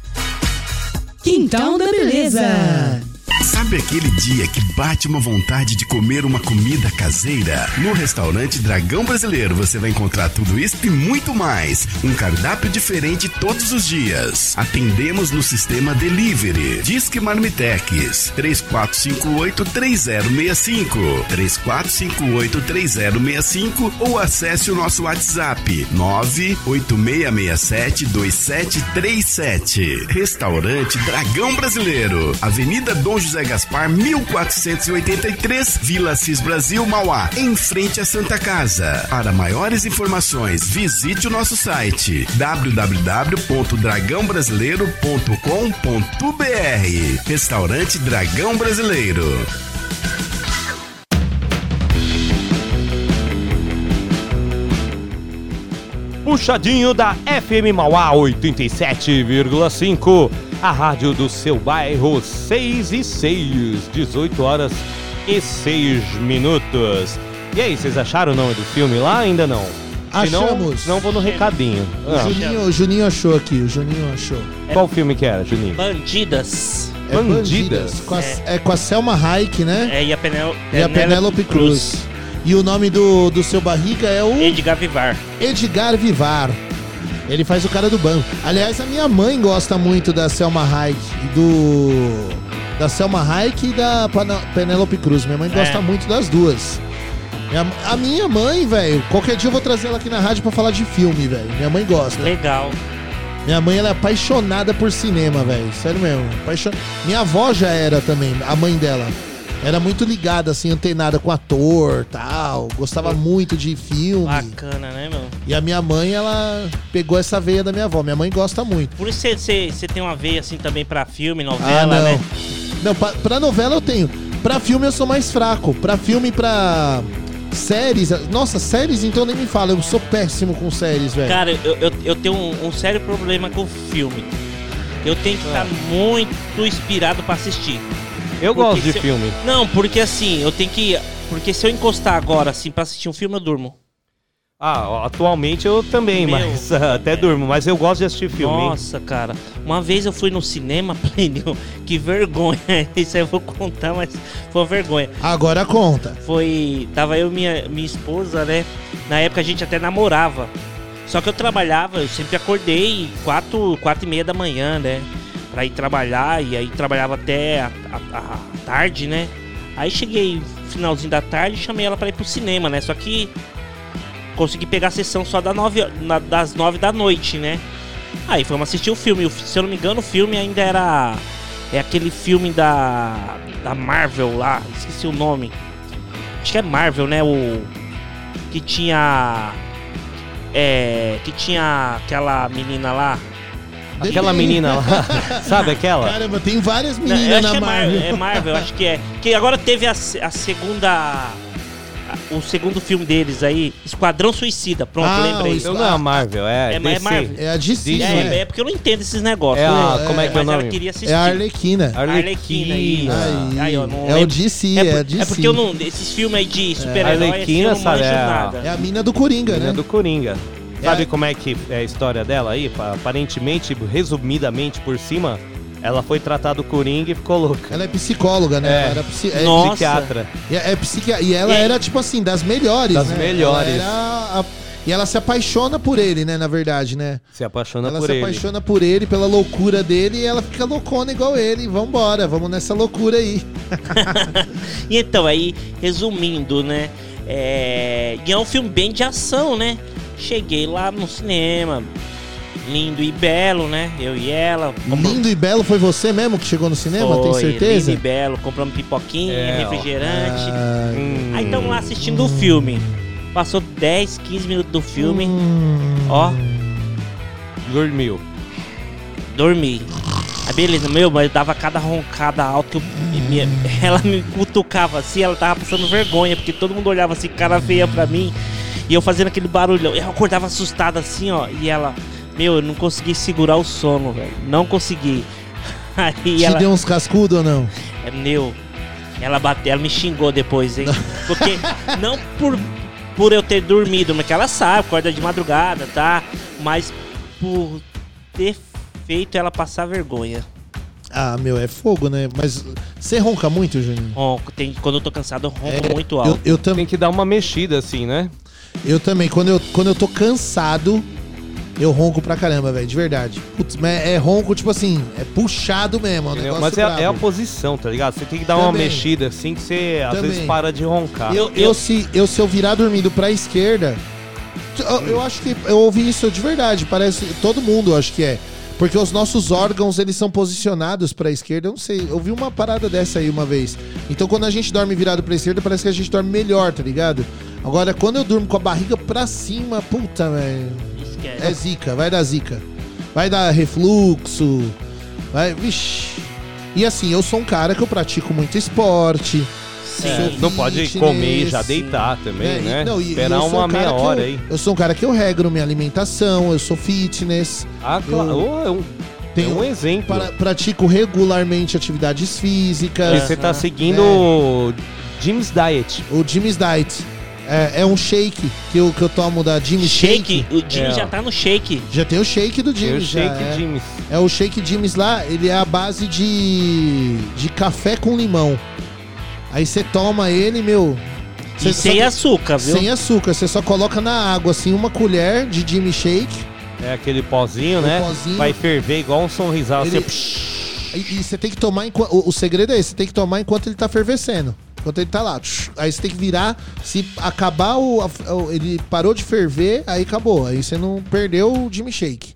Quintal da Beleza. Sabe aquele dia que bate uma vontade de comer uma comida caseira? No restaurante Dragão Brasileiro você vai encontrar tudo isso e muito mais. Um cardápio diferente todos os dias. Atendemos no sistema Delivery. Disque Marmitex 3458-3065. 3458-3065 ou acesse o nosso WhatsApp 986672737. Restaurante Dragão Brasileiro. Avenida Dom José Gaspar, 1483, Vila Cis Brasil, Mauá, em frente à Santa Casa. Para maiores informações, visite o nosso site www.dragãobrasileiro.com.br. Restaurante Dragão Brasileiro. Puxadinho da FM Mauá 87,5. A rádio do seu bairro 6 e 6, 18 horas e 6 minutos. E aí, vocês acharam o nome do filme lá? Ainda não. Achamos. Se não, vou no recadinho. Ah. O, Juninho, o Juninho achou aqui, o Juninho achou. Qual filme que era, Juninho? Bandidas. É Bandidas. Com a- é. com a Selma Hayek, né? É, e a, Penel E a Penélope Cruz. E o nome do, do seu barriga é o. Edgar Vivar. Edgar Vivar. Ele faz o cara do banco. Aliás, a minha mãe gosta muito da Selma Hayek e do. Da Selma Hayek e da Penélope Cruz. Minha mãe gosta É. muito das duas. Minha- a minha mãe, velho, qualquer dia eu vou trazer ela aqui na rádio pra falar de filme, velho. Minha mãe gosta. Legal. Minha mãe ela é apaixonada por cinema, velho. Sério mesmo. Apaixon... Minha avó já era também, a mãe dela. Era muito ligada, assim, antenada com ator tal. Gostava muito de filme. Bacana, né, meu? E a minha mãe, ela pegou essa veia da minha avó. Minha mãe gosta muito. Por isso você tem uma veia assim também pra filme, Ah, novela, não. né? Não, pra, pra novela eu tenho. Pra filme eu sou mais fraco. Pra filme, pra. Séries, nossa, séries então nem me fala, eu sou péssimo com séries, velho. Cara, eu, eu, eu tenho um, um sério problema com filme. Eu tenho que estar muito inspirado pra assistir. Eu Porque gosto de eu- filme. Não, porque assim, eu tenho que. Porque se eu encostar agora, assim, pra assistir um filme, eu durmo. Ah, atualmente eu também, Meu, mas até durmo. Mas eu gosto de assistir filme. hein? Nossa, cara. Uma vez eu fui no cinema, Plínio, que vergonha. Isso aí eu vou contar, mas foi uma vergonha. Agora conta. Foi. Tava eu e minha, minha esposa, né? Na época a gente até namorava. Só que eu trabalhava, eu sempre acordei quatro, quatro e meia da manhã, né? Pra ir trabalhar, e aí trabalhava até a, a- a tarde, né? Aí cheguei finalzinho da tarde chamei ela pra ir pro cinema, né? Só que consegui pegar a sessão só da nove, na- das nove da noite, né? Aí fomos assistir o filme. Se eu não me engano, o filme ainda era. É aquele filme da. Da Marvel lá, esqueci o nome. Acho que é Marvel, né? O. Que tinha. É. Que tinha aquela menina lá. Aquela menina lá, sabe aquela? Caramba, tem várias eu meninas que na é Marvel. É Marvel, acho que é. Que agora teve a, a segunda. O segundo filme deles aí, Esquadrão Suicida. Pronto, Ah, lembrei. o Então não é a Marvel, é, É, mas é DC. Marvel. É a DC, DC. É, né? é porque eu não entendo esses negócios. É a- né? como é que é o Mas ela nome? queria assistir. É a Arlequina. Arlequina, isso. Aí, Aí, não é o. DC, é, é, por- a DC. é porque eu não. Esses filmes aí de super-herói, assim, Arlequina, eu não sabe, é a- nada. É a mina do Coringa, né? do Coringa. É Sabe como é que é a história dela aí? Pa- Aparentemente, resumidamente por cima, ela foi tratar do Coringa e ficou louca. Ela é psicóloga, né? É. Ela era psi- é, Nossa. Psiquiatra. E, é psiqui- e ela E era, tipo assim, das melhores, Das né? melhores. Ela era a- E ela se apaixona por ele, né? Na verdade, né? Se apaixona ela por se ele. apaixona por ele, pela loucura dele, e ela fica loucona igual ele. Vambora, vamos nessa loucura aí. E então, aí, resumindo, né? É... E é um filme bem de ação, né? Cheguei lá no cinema, lindo e belo, né? Eu e ela. Lindo e belo foi você mesmo que chegou no cinema? Tem Foi, certeza? Lindo e belo, compramos pipoquinha, É, refrigerante. Ai, Hum. Aí estamos lá assistindo o filme. Passou 10, 15 minutos do filme. hum. Ó, Dormiu. dormi. Aí beleza, meu, mas dava cada roncada alta. que eu- minha- ela me cutucava assim, ela tava passando vergonha, porque todo mundo olhava assim, cara feia pra mim. E eu fazendo aquele barulhão. Eu acordava assustada assim, ó. E ela, meu, eu não consegui segurar o sono, velho. Não consegui. Aí Te ela. deu uns cascudos ou não? É meu. Ela bateu, ela me xingou depois, hein? Porque não por, por eu ter dormido, mas que ela sabe, acorda de madrugada, tá? Mas por ter feito ela passar vergonha. Ah, meu, é fogo, né? Mas você ronca muito, Juninho? Ronco, tem, quando eu tô cansado, eu ronco É, muito Eu, alto. eu, tam, Tem que dar uma mexida assim, né? Eu também, quando eu, quando eu tô cansado, eu ronco pra caramba, velho, de verdade. Putz, mas é ronco, tipo assim, é puxado mesmo, é um Entendeu? Mas é, a- é a brabo. posição, tá ligado? Você tem que dar uma Também. mexida assim que você às Também. vezes para de roncar. Eu, eu, se, eu, se eu virar dormindo pra esquerda, eu, eu acho que eu ouvi isso de verdade. Parece todo mundo, eu acho que é. Porque os nossos órgãos, eles são posicionados pra esquerda. Eu não sei, eu vi uma parada dessa aí uma vez. Então quando a gente dorme virado pra esquerda, parece que a gente dorme melhor, tá ligado? Agora, quando eu durmo com a barriga pra cima, puta, velho. É zica, vai dar zica. Vai dar refluxo. Vai, vixi. E assim, eu sou um cara que eu pratico muito esporte. Sim. Não pode comer e já deitar também, é, e- né? não, e- e Esperar eu sou uma um cara meia que hora eu, aí. Eu sou um cara que eu regro minha alimentação, eu sou fitness. Ah, claro. Eu- É um, Tenho- é um exemplo. pra- pratico regularmente atividades físicas. E você tá Aham. seguindo É. o Jim's Diet. O Jimmy's Diet. É, é um shake que eu, que eu tomo da Jimmy Shake, Shake. o Jimmy É, já tá no shake. Já tem o shake do Tem Jimmy. o já, Shake é. Jim's. É o shake Jimmy's lá, ele é a base de, de café com limão. Aí você toma ele, meu. E sem só- açúcar, viu? Sem açúcar, você só coloca na água, assim, uma colher de Jimmy Shake. É aquele pozinho, né? pozinho. Vai ferver igual um sorrisal. Ele- Assim, E e você tem que tomar enquanto. O, o segredo é esse, você tem que tomar enquanto ele tá fervescendo. Enquanto ele tá lá. Aí você tem que virar. Se acabar o- ele parou de ferver, aí acabou. Aí você não perdeu o Jimmy Shake.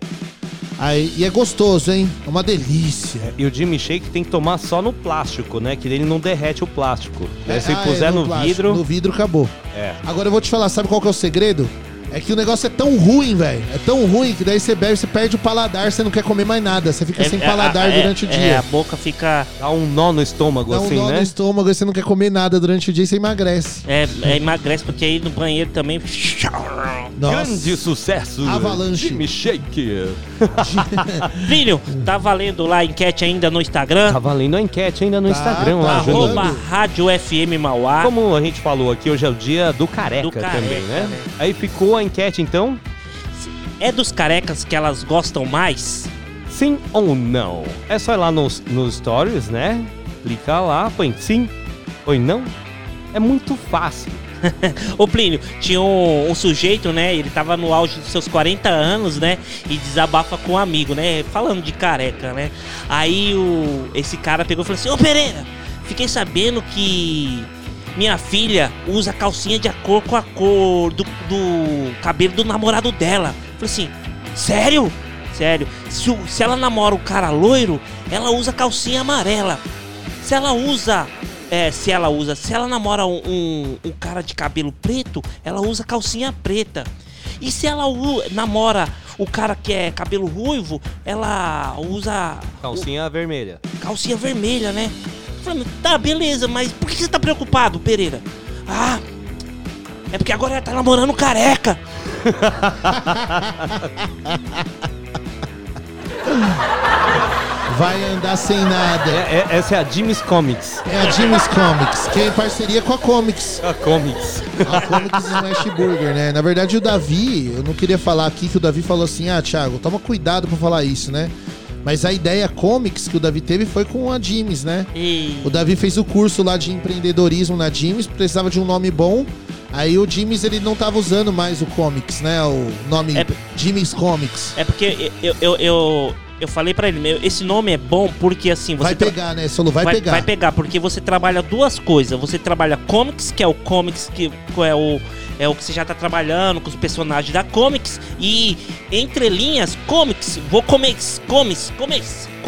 Aí, e é gostoso, hein? É uma delícia. E o Jimmy Shake tem que tomar só no plástico, né? Que ele não derrete o plástico. Né? Se Ah, é, puser no, plástico. vidro. No vidro acabou. É. Agora eu vou te falar, sabe qual que é o segredo? É que o negócio é tão ruim, velho. É tão ruim que daí você bebe, você perde o paladar, você não quer comer mais nada. Você fica sem paladar é, durante o é, dia. a boca fica. Dá um nó no estômago, Dá um assim, nó né? no estômago, aí você não quer comer nada durante o dia e você emagrece. É, é, emagrece, porque aí no banheiro também. Grande sucesso. Avalanche. Jimmy Shake. Filho, tá valendo lá a enquete ainda no Instagram? Tá valendo a enquete ainda no Tá, Instagram tá lá, arroba. Rádio FM Mauá. Como a gente falou aqui, hoje é o dia do careca, Do careca, também, né? né? Aí ficou a enquete, então? É dos carecas que elas gostam mais? Sim ou não? É só ir lá nos, nos stories, né? Clicar lá, põe sim, põe não. É muito fácil. Ô Plínio, tinha um, um sujeito, né? Ele tava no auge dos seus 40 anos, né? E desabafa com um amigo, né? Falando de careca, né? Aí o, esse cara pegou e falou assim: Ô Pereira, fiquei sabendo que minha filha usa calcinha de acordo com a cor do, do cabelo do namorado dela. Falei assim: Sério? Sério. Se, o- se ela namora o cara loiro, ela usa calcinha amarela. Se ela usa. É, se ela usa. Se ela namora um, um, um cara de cabelo preto, ela usa calcinha preta. E se ela u- namora o cara que é cabelo ruivo, ela usa Calcinha vermelha. calcinha vermelha, né? Falei, tá, beleza, mas por que você tá preocupado, Pereira? Ah, é porque agora ela tá namorando careca. Vai andar sem nada. É- é- essa é a Jimmy's Comics. É a Jimmy's Comics, que é em parceria com a Comics. A Comics. A Comics Smash Burger, né? Na verdade, o Davi, eu não queria falar aqui que o Davi falou assim: ah, Thiago, toma cuidado pra falar isso, né? Mas a ideia Comics que o Davi teve foi com a Jimmy's, né? O Davi fez o curso lá de empreendedorismo na Jimmy's, precisava de um nome bom. Aí o Jimmy's ele não tava usando mais o Comics, né? O nome Jimmy's Comics. É porque eu, eu, eu, eu falei pra ele, meu, esse nome é bom porque assim você Vai pegar, né, Solo? Vai, vai, pegar. vai pegar, porque você trabalha duas coisas. Você trabalha comics, que é o comics que é o é o que você já tá trabalhando com os personagens da comics e entre linhas comics, vou comics, comics,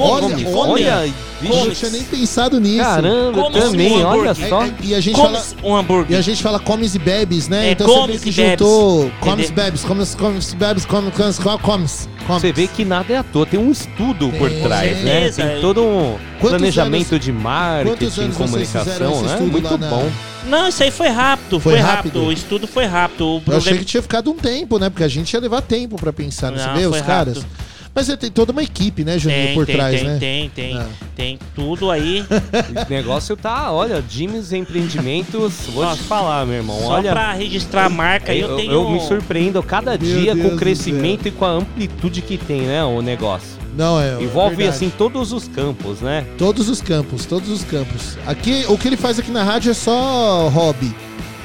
Olha, comics, olha, comics, eu não tinha nem pensado nisso. Caramba, Comes também, um olha hambúrguer. só. É, E a gente Comes fala um hambúrguer. E a gente fala comes e bebes, né? É, então você vê comes que e bebes. juntou comes, bebes, comes, comes, bebes, comes, comes, comes, comes. Você vê que nada é à toa, tem um estudo por trás, né? Tem todo um Quantos planejamento anos- de marketing, comunicação, né? Muito lá na- bom. Não, isso aí foi rápido, Foi foi, rápido? rápido. O estudo foi rápido. O Eu problema achei que tinha ficado um tempo, né? Porque a gente ia levar tempo pra pensar, vê foi os caras? rápido. Mas você tem toda uma equipe, né, Juninho, tem, por tem, trás, tem, né? tem, tem, Ah. tem tudo aí. O negócio tá, olha, Jimmy's Empreendimentos, vou te falar, meu irmão. Só olha, pra registrar a marca, eu, eu, tenho. eu me surpreendo cada Meu dia Deus com o crescimento e com a amplitude que tem, né, o negócio. Não, é. Envolve, verdade. assim, todos os campos, né? Todos os campos, todos os campos. Aqui, o que ele faz aqui na rádio é só hobby.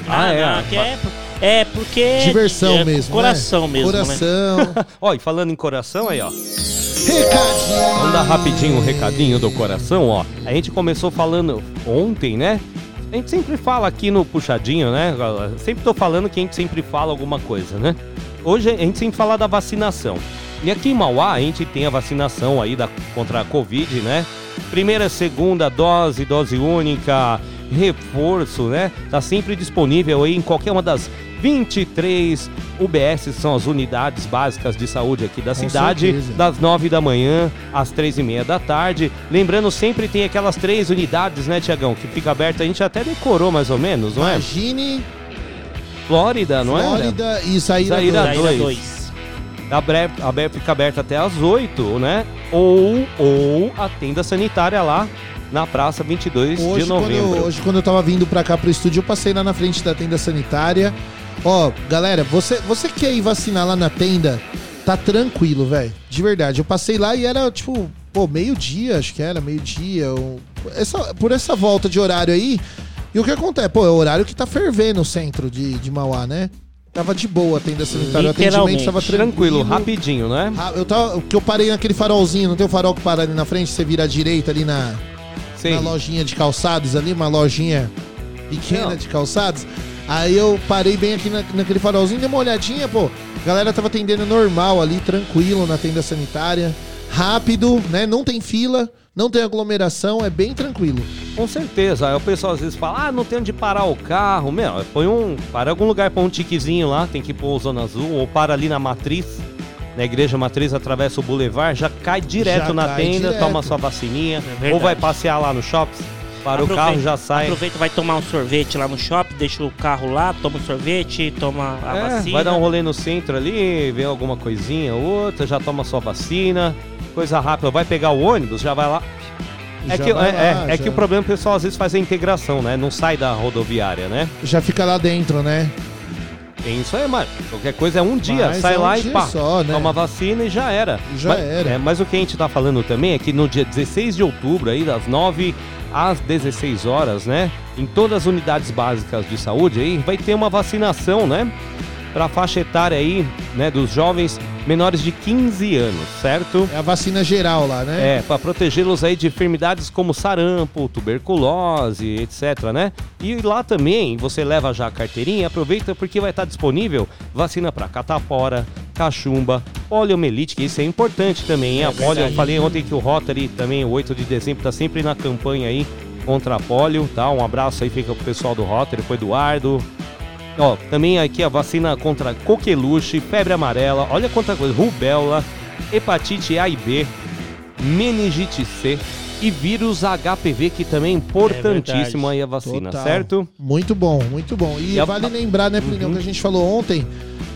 Ah, Ah, é. não, que é, é porque. Diversão é mesmo, Coração né? mesmo. Né? Coração. Ó, e falando em coração aí, ó. Recadinho. Vamos dar rapidinho um recadinho do coração, ó. A gente começou falando ontem, né? A gente sempre fala aqui no Puxadinho, né? Sempre tô falando que a gente sempre fala alguma coisa, né? Hoje a gente sempre fala da vacinação. E aqui em Mauá a gente tem a vacinação aí da, contra a Covid, né? Primeira, segunda dose, dose única, reforço, né? Tá sempre disponível aí em qualquer uma das 23 UBS, são as unidades básicas de saúde aqui da Com cidade, certeza. das 9 da manhã às 3 e meia da tarde. Lembrando, sempre tem aquelas três unidades, né, Tiagão, que fica aberta. A gente até decorou mais ou menos, não é? Imagine Flórida, não é? Flórida e Saíra, Saíra dois. Saíra 2. 2. Abre- abre- fica aberta até às 8, né? Ou, ou a tenda sanitária lá na Praça 22 de Hoje quando, novembro. eu, hoje, quando eu tava vindo pra cá pro estúdio, eu passei lá na frente da tenda sanitária. Ó, galera, você, você quer ir vacinar lá na tenda? Tá tranquilo, velho. De verdade. Eu passei lá e era, tipo, pô, meio-dia, acho que era, meio-dia. Essa, por essa volta de horário aí. E o que acontece? Pô, é o horário que tá fervendo o centro de, de Mauá, né? Tava de boa a tenda sanitária. O atendimento tava tranquilo. Tranquilo, rapidinho, né? Ah, eu tava, que eu parei naquele farolzinho, não tem o farol que para ali na frente, você vira à direita ali na, Sim. na lojinha de calçados ali, uma lojinha pequena Não. de calçados. Aí eu parei bem aqui na- naquele farolzinho, dei uma olhadinha, pô. A galera tava atendendo normal ali, tranquilo na tenda sanitária. rápido, né? Não tem fila, não tem aglomeração, é bem tranquilo. Com certeza. Aí o pessoal às vezes fala, ah, não tem onde parar o carro. Meu, põe um. Para em algum lugar, põe um tiquezinho lá, tem que pôr o Zona Azul, ou para ali na matriz, na igreja matriz, atravessa o Boulevard, já cai direto Já na cai tenda, direto. toma sua vacininha, verdade. ou vai passear lá no shopping, para o carro já sai. Aproveita, vai tomar um sorvete lá no shopping, deixa o carro lá, toma um sorvete, toma a É, vacina. vai dar um rolê no centro ali, vê alguma coisinha, outra, já toma sua vacina, coisa rápida, vai pegar o ônibus, já vai lá. É, Já que, é, lá, é- é que o problema é o pessoal às vezes faz a integração, né? Não sai da rodoviária, né? Já fica lá dentro, né? Tem isso aí, mas qualquer coisa é um dia, Mas sai é um lá e dia pá, só, né? toma vacina e já era. Já mas, era. é, mas o que a gente tá falando também é que no dia 16 de outubro, aí, das 9 às 16 horas, né? Em todas as unidades básicas de saúde aí, vai ter uma vacinação, né? Pra faixa etária aí, né, dos jovens menores de 15 anos, certo? É a vacina geral lá, né? É, para protegê-los aí de enfermidades como sarampo, tuberculose, etc, né? E lá também você leva já a carteirinha, aproveita porque vai estar disponível vacina para catapora, cachumba, poliomielite, que isso é importante também, hein? É a polio, eu falei ontem que o Rotary também, o 8 de dezembro, tá sempre na campanha aí contra a polio, tá? Um abraço aí fica pro pessoal do Rotary, pro Eduardo, Ó, também aqui a vacina contra coqueluche, febre amarela, olha quanta coisa, rubéola, hepatite A e B, meningite C e vírus HPV, que também é importantíssimo aí a vacina, Total. certo? Muito bom, muito bom. E, E a- vale lembrar, né, Plinio, Uhum. que a gente falou ontem,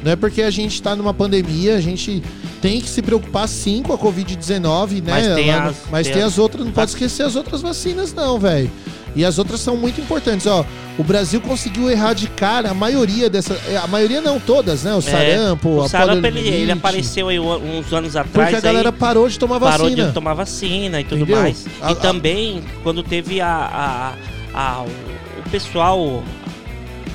não é porque a gente tá numa pandemia, a gente tem que se preocupar sim com a Covid-19, né? Mas tem as- mas tem tem as- as outras, não pode esquecer as outras vacinas, não, velho. E as outras são muito importantes, ó. O Brasil conseguiu erradicar a maioria dessas. A maioria não, todas, né? O sarampo, o a sarampo ele, ele apareceu aí uns anos atrás. Porque a galera parou de tomar Parou vacina. de tomar vacina e tudo Entendeu? mais. A- e a- também, quando teve a, a, a- o pessoal,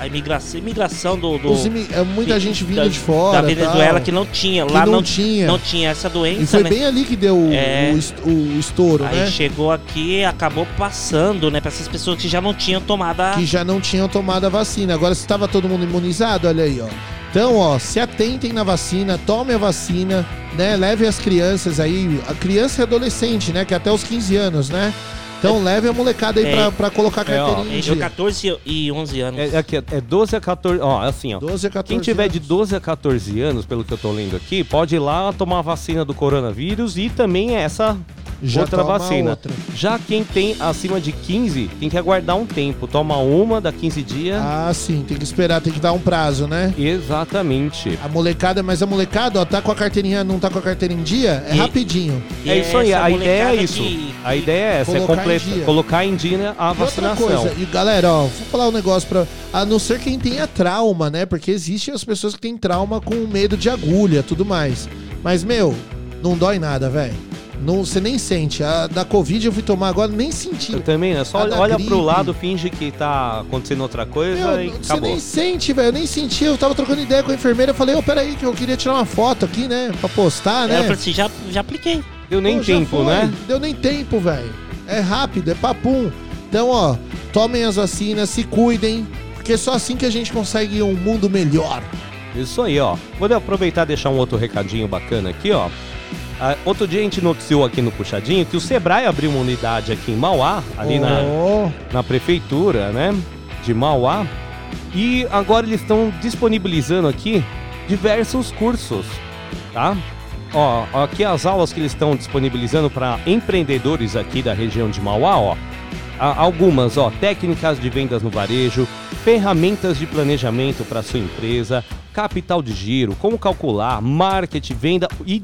a imigração, imigração do. do imi- é muita de- gente vindo de fora, Da Venezuela tal. que não tinha. Que Lá não não, tinha. Não tinha essa doença. E foi né? bem ali que deu o- É. o, est- o estouro, Aí né? chegou aqui e acabou passando, né? Pra essas pessoas que já não tinham tomado a. que já não tinham tomado a vacina. Agora, se estava todo mundo imunizado, olha aí, ó. Então, ó, se atentem na vacina, tomem a vacina, né? Levem as crianças aí, a criança e adolescente, né? Que é até os 15 anos, né? Então, leve a molecada aí É. pra, pra colocar a É, ó, carteirinha em Entre dia. 14 e 11 anos. É, aqui, é 12 a 14. Ó, assim, ó. 12 a 14 Quem tiver anos. de 12 a 14 anos, pelo que eu tô lendo aqui, pode ir lá tomar a vacina do coronavírus e também essa Já outra toma vacina. outra. Já quem tem acima de 15 tem que aguardar um tempo. Toma uma da 15 dias. Ah, sim, tem que esperar, tem que dar um prazo, né? Exatamente. A molecada, mas a molecada, ó, tá com a carteirinha, não tá com a carteira em dia, é E- rapidinho. E é isso aí, a ideia é isso. que- A ideia é essa, é Colocar em completa, dia. colocar em dia a E outra vacinação. coisa, e galera, ó, vou falar um negócio pra. A não ser quem tenha trauma, né? Porque existem as pessoas que têm trauma com medo de agulha tudo mais. Mas, meu, não dói nada, velho. Não, você nem sente. A da Covid eu fui tomar agora, nem senti. Eu também, né? Só A olha gripe. pro lado, finge que tá acontecendo outra coisa Meu, e você acabou. nem sente, velho. Eu nem senti. Eu tava trocando ideia com a enfermeira. Eu falei, ô, peraí, que eu queria tirar uma foto aqui, né? Pra postar, né? Ela falou assim, já, já apliquei. Deu nem Pô, tempo, foi. né? Deu nem tempo, velho. É rápido, é papum. Então, ó, tomem as vacinas, se cuidem, porque é só assim que a gente consegue um mundo melhor. Isso aí, ó. Vou aproveitar e deixar um outro recadinho bacana aqui, ó. Ah, outro dia a gente noticiou aqui no Puxadinho que o Sebrae abriu uma unidade aqui em Mauá, ali na, Oh, na prefeitura, né? De Mauá. E agora eles estão disponibilizando aqui diversos cursos, tá? Ó, aqui as aulas que eles estão disponibilizando para empreendedores aqui da região de Mauá, ó. Algumas, ó, técnicas de vendas no varejo, ferramentas de planejamento para sua empresa, capital de giro, como calcular, marketing, venda e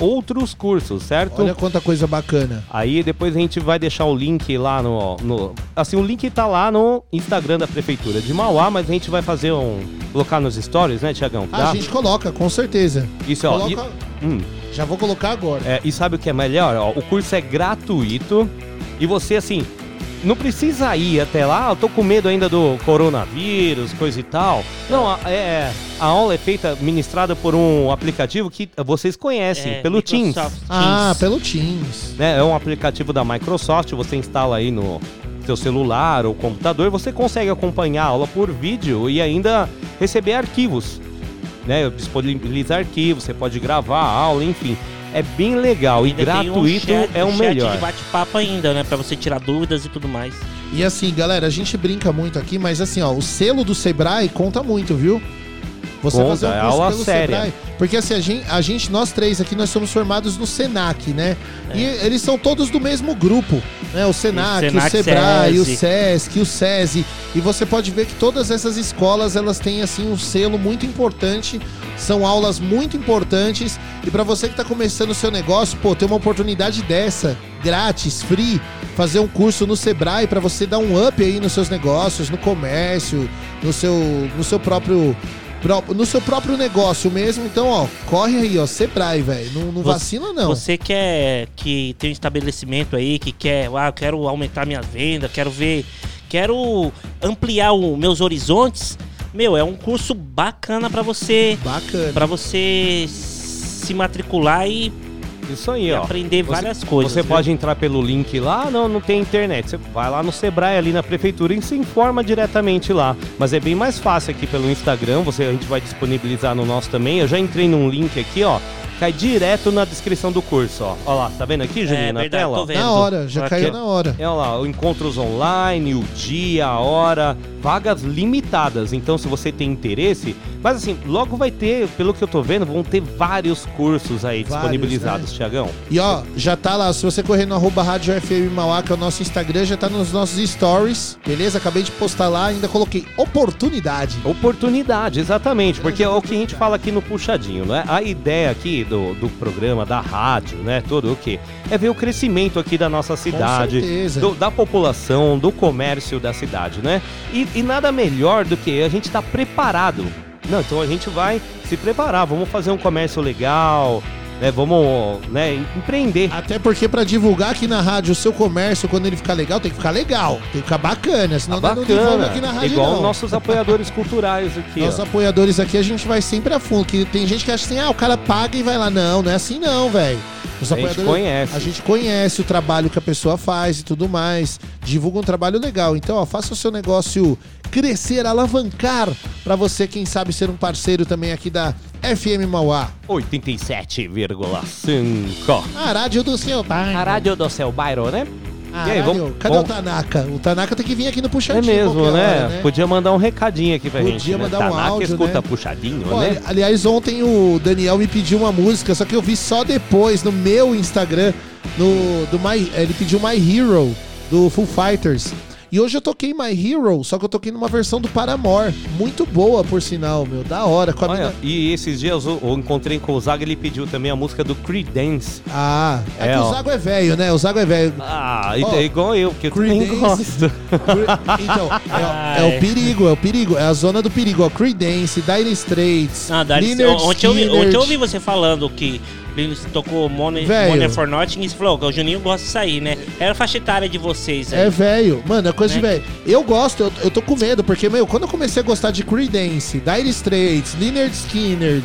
outros cursos, certo? olha quanta coisa bacana. Aí depois a gente vai deixar o link lá no, no- Assim, o link tá lá no Instagram da Prefeitura de Mauá, mas a gente vai fazer um. colocar nos stories, né, Tiagão? A gente coloca, com certeza. Isso, ó. Coloca- e- hum, Já vou colocar agora. é, e sabe o que é melhor? Ó, o curso é gratuito e você, assim, não precisa ir até lá. "Ah, Eu tô com medo ainda do coronavírus, coisa e tal. Não, a, é, a aula é feita, ministrada por um aplicativo que vocês conhecem, É, pelo Teams. Microsoft Ah, Teams. pelo Teams. né? É um aplicativo da Microsoft, você instala aí no seu celular ou computador, você consegue acompanhar a aula por vídeo e ainda receber arquivos, né? Disponibiliza arquivos, você pode gravar a aula, enfim. É bem legal e tem um gratuito chat- é o chat melhor. de bate-papo ainda, né? Pra você tirar dúvidas e tudo mais. E assim, galera, a gente brinca muito aqui, mas assim, ó, o selo do Sebrae conta muito, viu? Você Conta, fazer um é curso aula pelo séria. Sebrae. Porque assim, a gente, a gente, nós três aqui, nós somos formados no Senac, né? E eles são todos do mesmo grupo, né? O Senac, o, Senac, Sebrae, o SESI. Sesc, o SESI. E você pode ver que todas essas escolas, elas têm assim um selo muito importante. São aulas muito importantes. E para você que tá começando o seu negócio, pô, ter uma oportunidade dessa, grátis, free, fazer um curso no Sebrae para você dar um up aí nos seus negócios, no comércio, no seu, no seu próprio pró- no seu próprio negócio mesmo. Então, ó, corre aí, ó, Sebrae, velho. Não, não Você- vacina não. Você quer que tem um estabelecimento aí que quer, ah, eu quero aumentar minha venda, quero ver, quero ampliar os meus horizontes. Meu, é um curso bacana pra você, Bacana. para você se matricular e Isso aí, E ó. aprender Você- várias coisas, Você viu? pode entrar pelo link lá, "Ah, não, não tem internet. Você vai lá no Sebrae, ali na prefeitura, e se informa diretamente lá. Mas é bem mais fácil aqui pelo Instagram, você, a gente vai disponibilizar no nosso também. Eu já entrei num link aqui, ó. Cai direto na descrição do curso, ó. Ó lá, tá vendo aqui, Juninho, na verdade, tela? tô ó? vendo. Na hora, já Aqui, caiu ó. na hora. É, olha lá, encontros online, o dia, a hora, vagas limitadas. Então, se você tem interesse, mas assim, logo vai ter, pelo que eu tô vendo, vão ter vários cursos aí Vários, disponibilizados, né? Tiagão. E ó, já tá lá, se você correr no arroba Rádio FM Mauá, que é o nosso Instagram, já tá nos nossos stories, beleza? Acabei de postar lá, ainda coloquei oportunidade. Oportunidade, exatamente, porque é o que a gente fala aqui no Puxadinho, né? A ideia aqui do, do programa, da rádio, né? Tudo o quê? É ver o crescimento aqui da nossa cidade, do- da população, do comércio da cidade, né? E, e nada melhor do que a gente estar preparado. Não, então a gente vai se preparar, vamos fazer um comércio legal, né? Vamos, né, empreender. Até porque pra divulgar aqui na rádio o seu comércio, quando ele ficar legal, tem que ficar legal, tem que ficar bacana, senão não divulga Bacana, aqui na rádio igual não. nossos apoiadores culturais aqui, Nossos ó. apoiadores aqui, a gente vai sempre a fundo. Que tem gente que acha assim, ah, o cara paga e vai lá. Não, não é assim não, velho. Os A gente conhece. A gente conhece o trabalho que a pessoa faz e tudo mais. Divulga um trabalho legal. Então, ó, faça o seu negócio crescer, alavancar pra você, quem sabe, ser um parceiro também aqui da FM Mauá. 87,5. A rádio do seu bairro. A rádio do seu bairro, né? E aí, vamos- Cadê vamos- o Tanaka? O Tanaka tem que vir aqui no É Puxadinho. mesmo, qualquer né? hora, Podia mandar um recadinho aqui pra Podia gente. né? mandar um Tanaka áudio, escuta né? puxadinho, Olha, né? aliás, ontem o Daniel me pediu uma música, só que eu vi só depois no meu Instagram, no do My, ele pediu My Hero do Full Fighters. E hoje eu toquei My Hero, só que eu toquei numa versão do Paramore, muito boa por sinal, meu, da hora com a Olha, mina- e esses dias eu, eu encontrei com o Zaga, ele pediu também a música do Creedence. Ah, é, É, que o ó. Zago é velho, né? O Zago é velho. Ah, Ó, é igual eu, porque eu também Creedence- gosto. Então, é, é o perigo, é o perigo, é a zona do perigo, ó. Creedence, Dire Straits, Ah, ontem, eu, vi- Skynyrd. ontem eu ouvi você falando que ele tocou Money, Velho. Money for Nothing e falou que o Juninho gosta de sair, né? Era a faixa etária de vocês aí. É velho. Mano, é coisa de Né? velho. Eu gosto, eu, eu tô com medo, porque, meu, quando eu comecei a gostar de Creedence, Dire Straits, Skynyrd,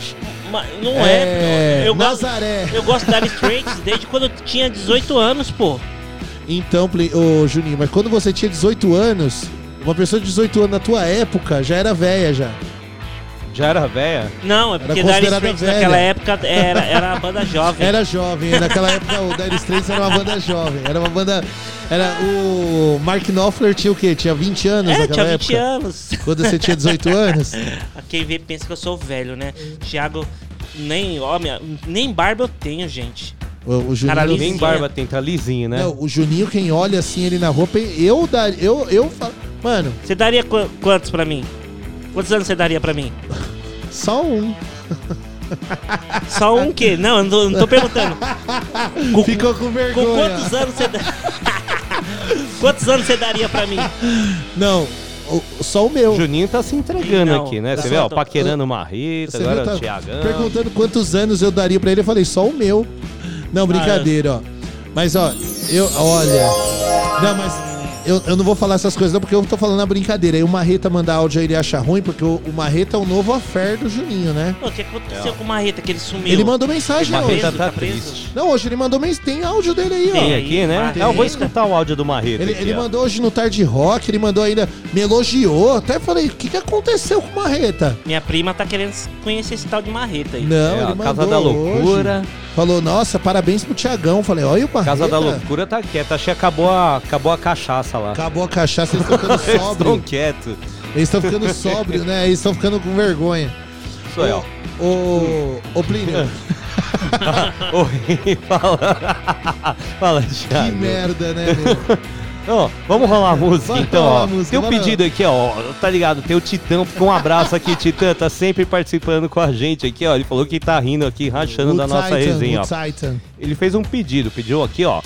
Mas não É, é, eu gosto, Nazaré. eu gosto da Dire Straits desde quando eu tinha 18 anos, pô. então, Play- ô Juninho, mas quando você tinha 18 anos, uma pessoa de 18 anos na tua época já era velha já. Já era velha? Não, é porque Dire considerada Straits velha. naquela época era, era a banda jovem. Era jovem, naquela época o Dire Straits era uma banda jovem, era uma banda... Era o Mark Knopfler tinha o quê? Tinha 20 anos É, naquela tinha 20 época? anos. Quando você tinha 18 anos? Quem vê pensa que eu sou velho, né? Thiago, nem, ó, minha, nem barba eu tenho, gente. O, o Juninho... Cara, Nem barba tem, tá lisinho, né? Não, o Juninho, quem olha assim ele na roupa, eu daria... Eu, eu falo... Mano, Você daria qu- quantos pra mim? Quantos anos você daria pra mim? só um. Só um quê? Não, eu não tô, não tô perguntando. Com, Ficou com com vergonha. quantos anos você... quantos anos você daria pra mim? Não, o- só o meu. O Juninho tá se entregando Não, aqui, né? tá Você vê, ó, paquerando Marreta, Você agora viu, o tá Thiagão. perguntando quantos anos eu daria pra ele, eu falei, só o meu. Não, brincadeira, ó. Mas, ó, eu, olha... Não, mas eu, eu não vou falar essas coisas não, porque eu tô falando a brincadeira. Aí o Marreta mandar áudio aí, ele acha ruim, porque o, o Marreta é o novo affair do Juninho, né? Pô, o que aconteceu com o Marreta que ele sumiu? Ele mandou mensagem Tá hoje. preso, tá preso? triste. Não, hoje ele mandou mensagem. Tem áudio dele aí, ó. Tem aqui, né? Tem. É, eu vou escutar o áudio do Marreta Ele, aqui, ele mandou hoje no Tarde Rock, ele mandou ainda, me elogiou. Até falei, o que, que aconteceu com o Marreta? Minha prima tá querendo conhecer esse tal de Marreta aí. Não, É, ele a mandou Casa da Loucura. hoje. Falou, nossa, parabéns pro Tiagão. Falei, olha o Barreta. Casa da Loucura tá quieta. Achei que acabou a, acabou a cachaça lá. Acabou a cachaça, eles estão ficando Eles estão sóbrios. quietos. Eles estão ficando sóbrios, né? Eles estão ficando com vergonha. Sou eu. Ô, ô Plínio, Oi, fala. fala, Thiago. que merda, né, meu? Ó, vamos rolar a música Vai então, rolar ó. a música, tem um pedido aqui, ó. Tá ligado? Tem o Titã. Um abraço aqui, Titã. Tá sempre participando com a gente aqui, ó. Ele falou que tá rindo aqui, rachando O da nossa Titan, resenha, ó. Titan. Ele fez um pedido, pediu aqui, ó.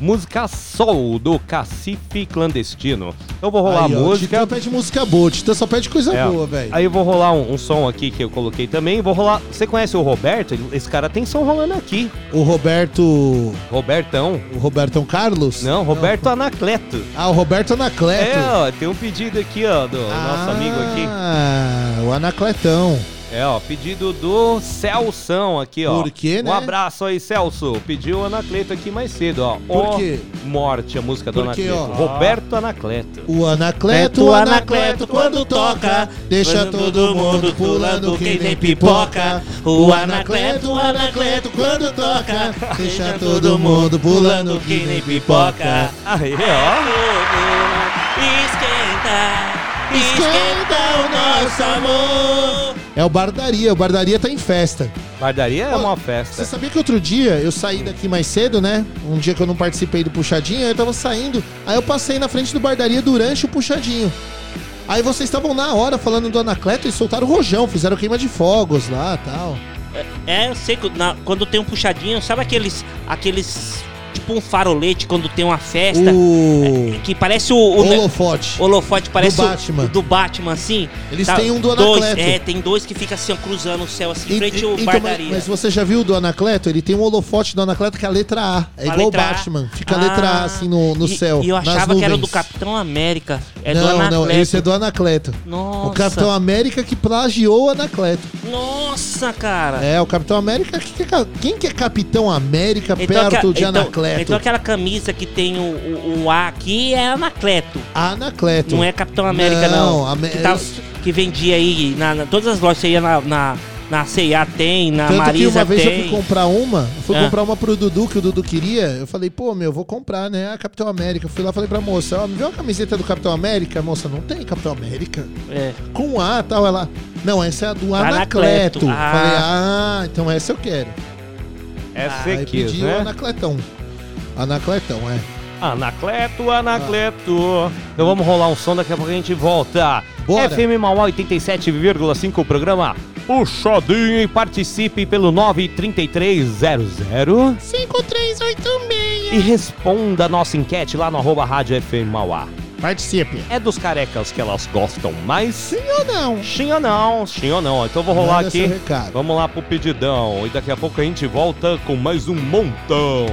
Música Sol do Cacife Clandestino. Eu vou rolar Aí, a ó, música. Titã pede música boa, Titã só pede coisa É, boa, velho. Aí eu vou rolar um, um som aqui que eu coloquei também. Vou rolar. Você conhece o Roberto? Esse cara tem som rolando aqui. O Roberto. Robertão. O Robertão Carlos? Não, Roberto Anacleto. Ah, o Roberto Anacleto. É, ó, tem um pedido aqui, ó, do nosso amigo aqui. Ah, o Anacletão. É, ó, pedido do Celção aqui, ó. Por quê, né? Um abraço aí, Celso. Pediu o Anacleto aqui mais cedo, ó. Por quê? Morte, a música do Porque, Anacleto. ó. Roberto Anacleto. O Anacleto, o Anacleto, quando toca, deixa todo mundo pulando que nem pipoca. O Anacleto, o Anacleto, quando toca, deixa todo mundo pulando que nem pipoca. Aí, ó. Esquenta, esquenta o nosso amor. É o Bardaria, o Bardaria tá em festa. Bardaria é uma Você festa. sabia que outro dia eu saí daqui mais cedo, né? Um dia que eu não participei do puxadinho, aí eu tava saindo. Aí eu passei na frente do Bardaria durante o puxadinho. Aí vocês estavam na hora falando do Anacleto e soltaram o rojão, fizeram queima de fogos lá tal. É, eu sei que na- quando tem um puxadinho, sabe aqueles. aqueles. Tipo um farolete quando tem uma festa. O. Que parece o. o Holofote. holofote parece Do o- Batman. o do Batman, assim. Eles Tá, têm um do dois, Anacleto. É, tem dois que ficam assim, ó, cruzando o céu, assim, E- frente e- ao então, mas, bardaria. mas você já viu o do Anacleto? Ele tem um holofote do Anacleto que é a letra A. É A igual o letra A. Batman. Fica a letra A assim no, no E- céu. E eu achava que era do. Capitão América. É não, do Anacleto. não, esse é do Anacleto. Nossa. O Capitão América que plagiou o Anacleto. Nossa, cara. É, o Capitão América. que que Quem que é Capitão América perto aque- de então- Anacleto? Então aquela camisa que tem o, o- o A aqui é Anacleto. Anacleto. Não é Capitão América, não. Não, que, tá- que vendia aí, na, na- todas as lojas, você ia na, na, na C&A tem, na Tanto Marisa que uma vez tem. eu fui comprar uma, eu fui Ah. comprar uma pro Dudu, que o Dudu queria. Eu falei, pô, meu, vou comprar, né? A Capitão América. Eu fui lá e falei pra moça, ó, me vê uma camiseta do Capitão América? Moça, não tem Capitão América? É. Com A e tal, ela. Não, essa é a do Anacleto. Anacleto. Ah. Falei, ah, então essa eu quero. Essa Aí é quis, pedi o né? Anacletão. Anacletão, é. Anacleto, Anacleto. Então vamos rolar um som, daqui a pouco a gente volta. Bora. FM Mauá 87,5, o programa Puxadinho e participe pelo 93300 5386. e responda a nossa enquete lá no arroba Rádio FM Mauá. Participe. É dos carecas que elas gostam mais? Sim ou não? Sim ou não? Sim ou não? Então vou rolar Manda aqui. seu recado. Vamos lá pro pedidão. E daqui a pouco a gente volta com mais um montão.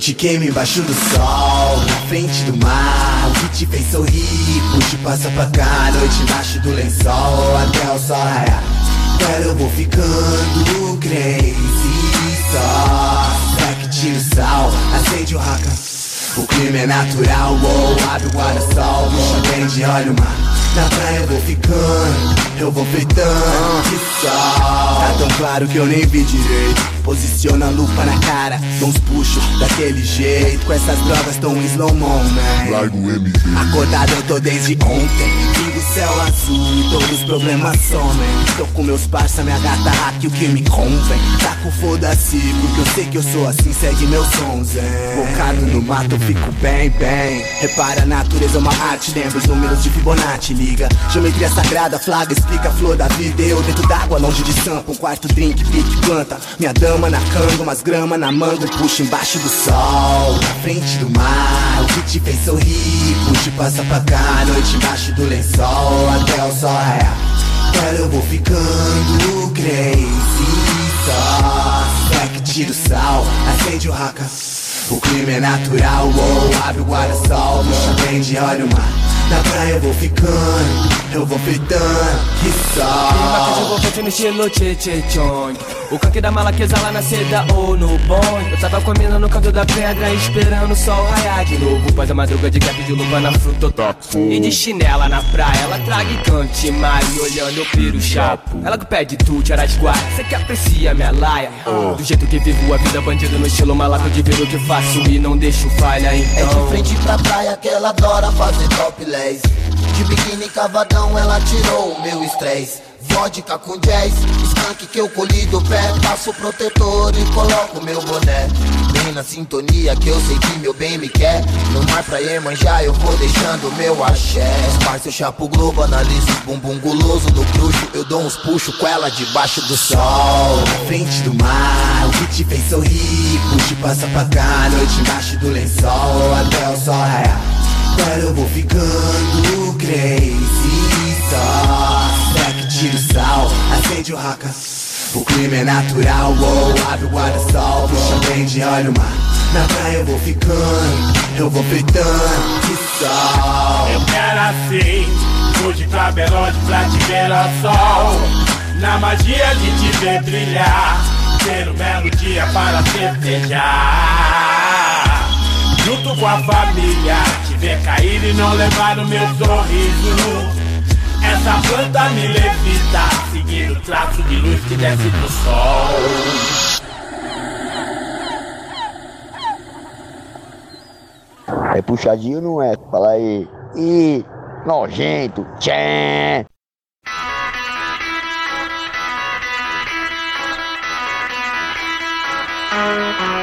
Te queime embaixo do sol, na frente do mar. O que te fez sorrir, puxe passa pra cá. Noite embaixo do lençol, até o sol raiar. Cara, eu vou ficando crazy só. Será que tira o sal, acende o raca. O clima é natural, oh, abre o guarda-sol. Puxa bem de olho, mar. Na praia eu vou ficando, eu vou feitando de sol. Tá tão claro que eu nem vi direito. Posiciona a lupa na cara, dou uns puxos daquele jeito. Com essas drogas tão slow mo, man. Largo MV. Acordado eu tô desde ontem. Céu azul e todos os problemas somem. Tô com meus parça, minha gata hack, o que me convém. Tá com foda-se, porque eu sei que eu sou assim, segue meus sons, é. Focado no mato, fico bem, bem. Repara, a natureza é uma arte, lembra os números de Fibonacci, liga. Geometria sagrada, flaga, explica a flor da vida. Eu dentro d'água, longe de sampa, um quarto drink, pique, planta. Minha dama na canga, umas grama na manga, puxa embaixo do sol. Na frente do mar, o que te fez sorrir, puxa e passa pra cá. Noite embaixo do lençol, até o sol raiar. Cara, eu vou ficando crazy só. Que tira o sal, acende o raca. O clima é natural, oh, abre o guarda-sol, puxa bem de olho, mar. Na praia eu vou ficando, eu vou fritando, que Clima que só. desenvolvente no estilo tchê tchê O canque da malaquesa lá na seda ou no bonde. Eu tava comendo no canto da pedra esperando o sol raiar de novo. Pós a madruga de cap de luva na frutotopo E de chinela na praia, ela traga e cante mais Olhando eu piro chapo. Ela que pede tu, Araguá Cê que aprecia minha laia. Do jeito que vivo a vida bandido no estilo malaco De ver o que faço? E não deixo falha É então de frente pra praia que ela adora fazer topless De biquíni cavadão ela tirou o meu estresse Vodka com jazz, skunk que eu colhi do pé Passo protetor e coloco meu boné. Bem na sintonia que eu sei que meu bem me quer. No mar pra Iemanjá eu vou deixando meu axé. Esparço eu chapo globo, analiso o bumbum guloso do bruxo. Eu dou uns puxos com ela debaixo do sol. Na frente do mar, o que te fez sorrir? Puxe passa pra cá, noite embaixo do lençol Até o sol raiar. Agora eu vou ficando crazy só tira o sal, acende o raca. O clima é natural, wow, abre o guarda-sol Puxa bem de olho mar. Na praia eu vou ficando, eu vou fritando Que sol. Eu quero assim, vou de pra Belonte pra te ver ao sol Na magia de te ver brilhar Ter um belo dia para festejar. Junto com a família Te ver cair e não levar o meu sorriso Essa planta me levita Seguindo o traço de luz que desce do sol É puxadinho não é? Fala aí. Ih, nojento. Tchê. Hey,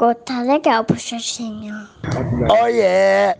Chaco, tá legal, puxadinho. Oh yeah.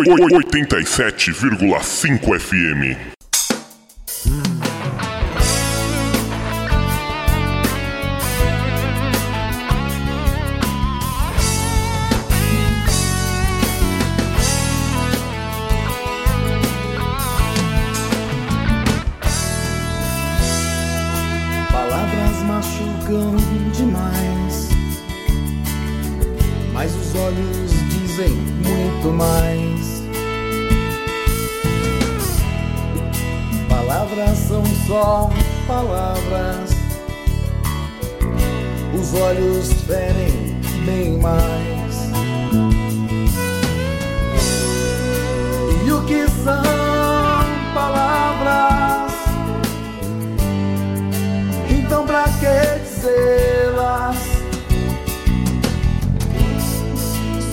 87,5 FM.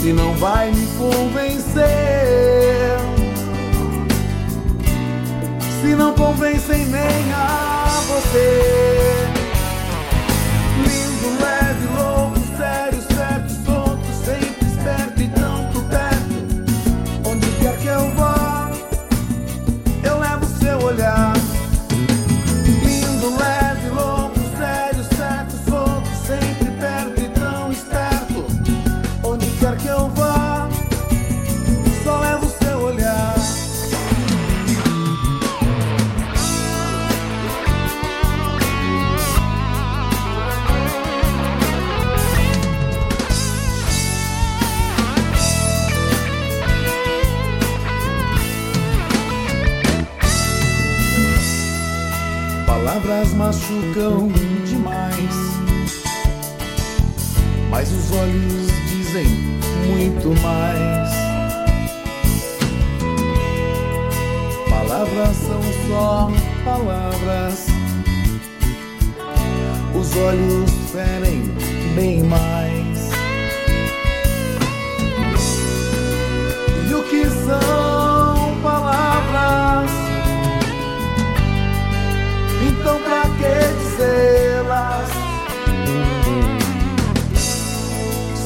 Se não vai me convencer. Se não convencem nem a você Machucam demais, mas os olhos dizem muito mais. Palavras são só palavras, os olhos ferem bem mais.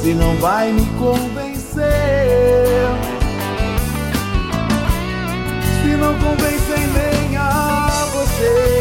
Se não vai me convencer. Se não convencem nem a você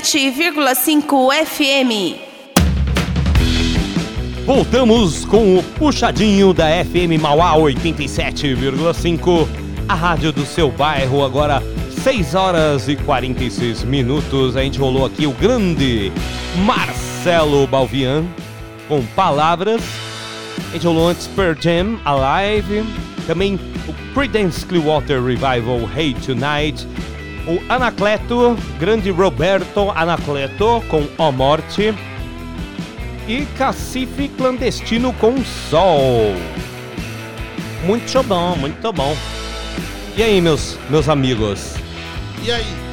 107,5 FM. Voltamos com o puxadinho da FM Mauá 87,5, a rádio do seu bairro, agora 6 horas e 46 minutos. A gente rolou aqui o grande Marcelo Balvian com palavras. A gente rolou antes Per Jam, Alive. Também o Creedence Clearwater Revival, Hey Tonight. O Anacleto, grande Roberto Anacleto com O Morte e Cacife Clandestino com Sol. Muito bom, muito bom. E aí, meus, meus amigos? E aí?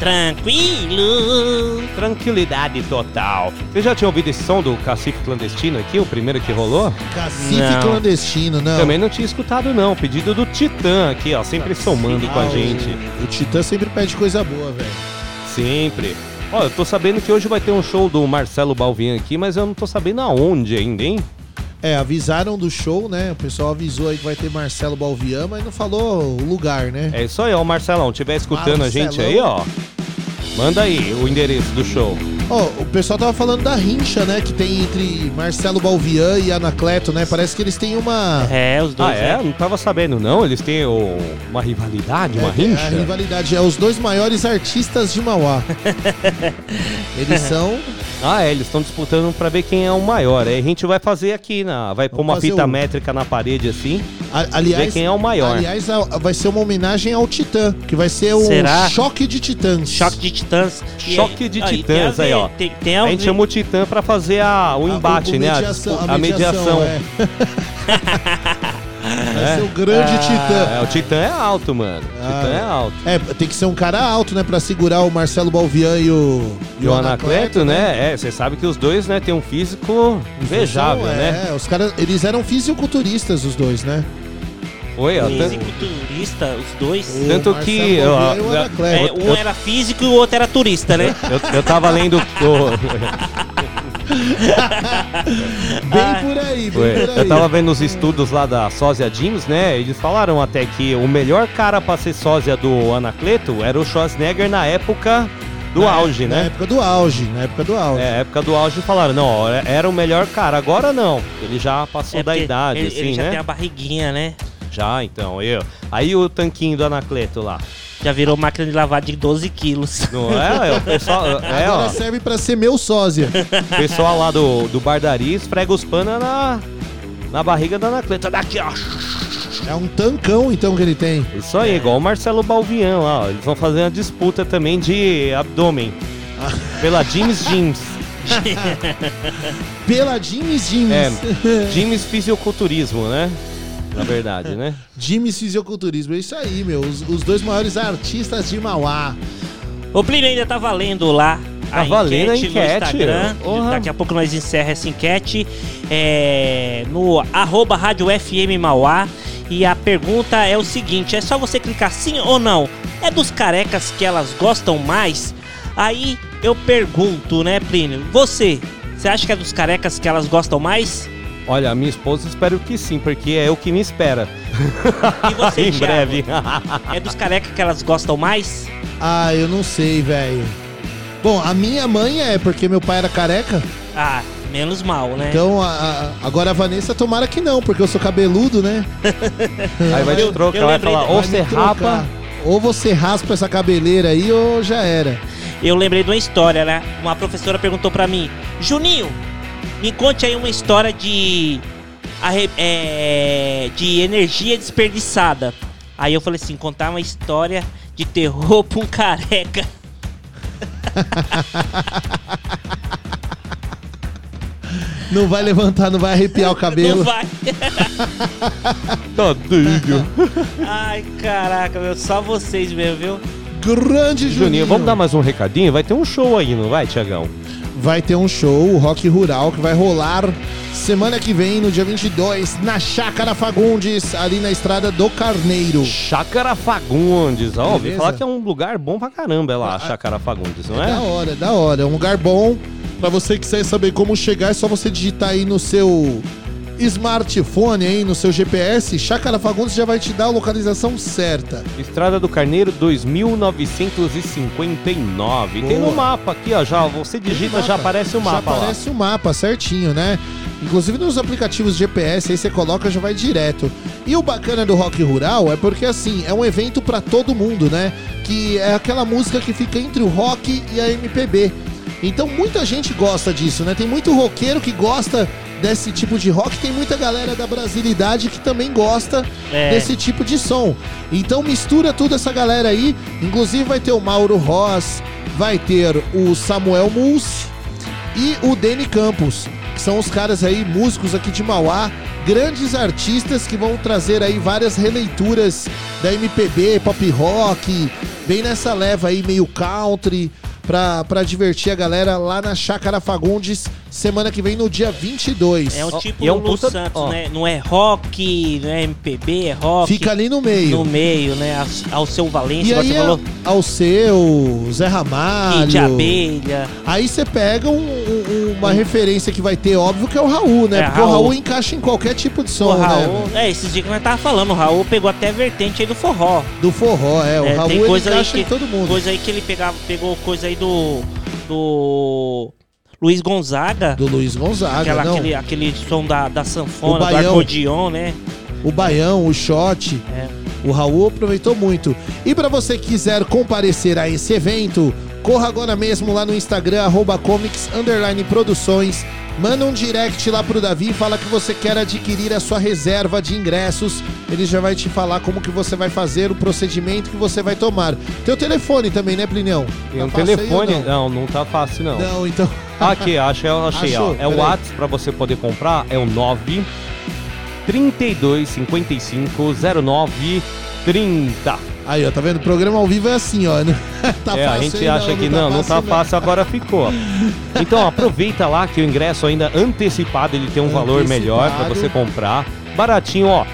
Tranquilo. Tranquilidade total. Você já tinha ouvido esse som do Cacife Clandestino aqui, o primeiro que rolou? Cacife Não. clandestino, não. Também não tinha escutado não. Pedido do Titã aqui, ó, sempre somando com a Ah, o- gente. O Titã sempre pede coisa boa, velho. Sempre. Ó, eu tô sabendo que hoje vai ter um show do Marcelo Balvin aqui, mas eu não tô sabendo aonde ainda, hein? É, avisaram do show, né? O pessoal avisou aí que vai ter Marcelo Balvian, mas não falou o lugar, né? É isso aí, ó, Marcelão. Tiver escutando a gente aí, Marcelão. ó. Manda aí o endereço do show. Ó, o pessoal tava falando da rincha, né? Que tem entre Marcelo Balvian e Anacleto, né? Parece que eles têm uma. É, os Ah, é? Não tava sabendo, não? Eles têm o- uma rivalidade, uma É, rincha? A rivalidade é os dois maiores artistas de Mauá. Eles são. Ah, é, eles estão disputando pra ver quem é o maior. Aí a gente vai fazer aqui, na, vai pôr Vamos uma fita o- métrica na parede assim. A- aliás, ver quem é o maior. Aliás, a- vai ser uma homenagem ao Titã, que vai ser o Será? choque de titãs. Choque de titãs. E Choque de aí, titãs tem a aí, ver- ó. Tem, tem a a gente chama o Titã pra fazer a, o embate, o né? mediação- dispu- a mediação, é. Vai ser o grande Ah, Titã. É, o Titã é alto, mano. O Ah, Titã é alto. É, tem que ser um cara alto, né? Pra segurar o Marcelo Balvian e o. E o Anacleto, né? É, você sabe que os dois, né, tem um físico invejável, São, né? É, os caras, eles eram fisiculturistas, os dois, né? Foi, ó. tanto- Fisiculturista, os dois. Tanto Marcelo que. Balvian ó, o eu- Anacleto. É, um eu- era físico e o outro era turista, né? Eu, eu tava lendo. Bem por aí, bem Foi. por aí. Eu tava vendo os estudos lá da sósia Jeans, né? Eles falaram até que o melhor cara pra ser sósia do Anacleto era o Schwarzenegger na época do Na- auge, Na né? época do auge, na época do auge. É, época do auge falaram, não, era o melhor cara, agora não. Ele já passou É da idade, ele, assim, ele já né? tem a barriguinha, né? Já, então, eu. Aí o tanquinho do Anacleto lá. Já virou máquina de lavar de 12 quilos. Não é? é o pessoal. É, Agora ó. serve pra ser meu sósia. O pessoal lá do, do Bardari esfrega os panos na, na barriga da Anacleto. Daqui, ó. É um tancão, então, que ele tem. Isso aí, igual o Marcelo Balvian lá, ó. Eles vão fazer uma disputa também de abdômen. Pela James Jeans. Pela Jimmy's Jeans. É, James Fisiculturismo, né? Na verdade, né? Jimmy's Fisiculturismo. É isso aí, meu. Os, os dois maiores artistas de Mauá. O Plínio ainda tá valendo lá. Tá valendo a no enquete, Instagram. Daqui a pouco nós encerra essa enquete é, no arroba Rádio FM Mauá. E a pergunta é o seguinte: é só você clicar sim ou não? É dos carecas que elas gostam mais? Aí eu pergunto, né, Plínio? Você, você acha que é dos carecas que elas gostam mais? Olha, a minha esposa espero que sim, porque é o que me espera. E você, em Thiago? breve. É dos carecas que elas gostam mais? Ah, eu não sei, velho. Bom, a minha mãe é porque meu pai era careca. Ah, menos mal, né? Então, a- a- agora a Vanessa, tomara que não, porque eu sou cabeludo, né? Aí vai te trocar, vai falar, ou Vai você trocar. rapa. Ou você raspa essa cabeleira aí, ou já era. Eu lembrei de uma história, né? Uma professora perguntou pra mim, Juninho, me conte aí uma história de é, de energia desperdiçada. Aí eu falei assim, contar uma história de terror pra um careca. Não vai levantar, não vai arrepiar o cabelo. Não vai. Tadinho. Ai, caraca, meu, só vocês mesmo, viu? Grande Juninho. Juninho, vamos dar mais um recadinho? Vai ter um show aí, não vai, Tiagão? Vai ter um show, o Rock Rural, que vai rolar semana que vem, no dia 22, na Chácara Fagundes, ali na estrada do Carneiro. Chácara Fagundes. Ó, ouvi falar que é um lugar bom pra caramba é lá, Chácara Fagundes, não Da é? hora, da hora. É um lugar bom. Pra você que quiser saber como chegar, é só você digitar aí no seu smartphone, aí, no seu GPS. Chácara Fagundes já vai te dar a localização certa. Estrada do Carneiro 2959. Tem no Boa. mapa aqui, ó. Já, você digita, já aparece o mapa Já lá. aparece o mapa certinho, né? Inclusive nos aplicativos GPS, aí você coloca já vai direto. E o bacana do Rock Rural é porque assim, é um evento pra todo mundo, né? Que é aquela música que fica entre o rock e a MPB. Então muita gente gosta disso, né? Tem muito roqueiro que gosta desse tipo de rock, tem muita galera da brasilidade que também gosta É. desse tipo de som. Então mistura tudo essa galera aí, inclusive vai ter o Mauro Ross, vai ter o Samuel Mus e o Deni Campos, que são os caras aí, músicos aqui de Mauá, grandes artistas que vão trazer aí várias releituras da MPB, pop rock, bem nessa leva aí, meio country, pra, pra divertir a galera lá na Chácara Fagundes, semana que vem no dia 22. É um tipo é um Lulu puta- Santos, ó. né? Não é rock, não é MPB, é rock. Fica ali no meio. No meio, né? Ao, seu Valência, E aí você é falou. ao seu, Zé Ramalho. De abelha. Aí você pega um- um- uma referência que vai ter, óbvio, que é o Raul, né? É, Porque o Raul. Raul encaixa em qualquer tipo de som, o Raul, né? é, esses dias que nós tava falando, o Raul pegou até vertente aí do forró. Do forró, é. O É, Raul tem ele coisa aí encaixa que, em todo mundo. Coisa aí que ele pegava, pegou coisa aí do do Luiz Gonzaga. Do Luiz Gonzaga, Aquela, não. aquele, aquele som da, da sanfona, O do acordeon, né? O Baião, o Shot. É. O Raul aproveitou muito. E para você que quiser comparecer a esse evento, corra agora mesmo lá no Instagram, arroba comics, underline produções. Manda um direct lá pro Davi e fala que você quer adquirir a sua reserva de ingressos. Ele já vai te falar como que você vai fazer, o procedimento que você vai tomar. Teu telefone também, né, Plinão? Tem Tá um telefone. não? Não, não tá fácil não. Não, então. Aqui, achei, achei ó. Achou? É o. WhatsApp pra você poder comprar, é o 9 32 55 09 30. Aí, ó, tá vendo? O programa ao vivo é assim, ó. tá é, a fácil gente aí, acha que não, não tá fácil, agora ficou. Então aproveita lá que o ingresso ainda antecipado, ele tem um valor melhor pra você comprar. Baratinho, ó.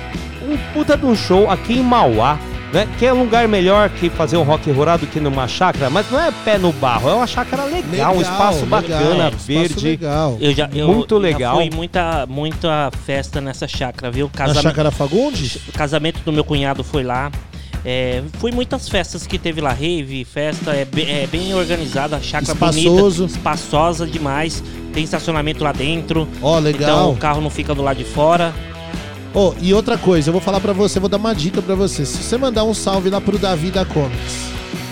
Um puta de um show aqui em Mauá. Né? Que é um lugar melhor que fazer um rock rural do que numa chácara, mas não é pé no barro, é uma chácara legal, um Legal, espaço legal, bacana, espaço verde. legal. Eu já, eu Muito já legal. fui muita, muita festa nessa chácara, viu? Na Chácara Fagundes? O casamento do meu cunhado foi lá. É, fui muitas festas que teve lá, rave, festa, é bem, é bem organizada, chácara Espaçoso. bonita, espaçosa demais. Tem estacionamento lá dentro. Ó, legal. Então o carro não fica do lado de fora. Ô, e outra coisa, eu vou falar pra você, vou dar uma dica pra você. Se você mandar um salve lá pro Davi da Comics,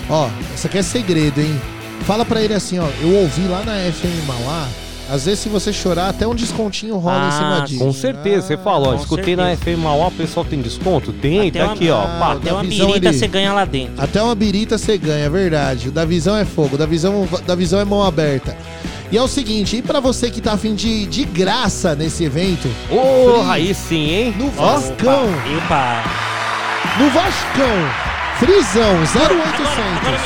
ó, isso aqui é segredo, hein? Fala pra ele assim, ó, eu ouvi lá na FM Mauá, às vezes se você chorar, até um descontinho rola em cima disso. Com certeza, você falou, ó, com escutei na FM Mauá, o pessoal tem desconto? Tem, Até tá uma- aqui, ó. Pá. Até uma birita você ganha lá dentro. Até uma birita você ganha, é verdade. O da visão é fogo, da visão, da visão é mão aberta. E é o seguinte, e pra você que tá afim de, de graça nesse evento, Ô, aí sim, hein? no. Vascão, Epa! no Vascão, Frisão, 0800. Agora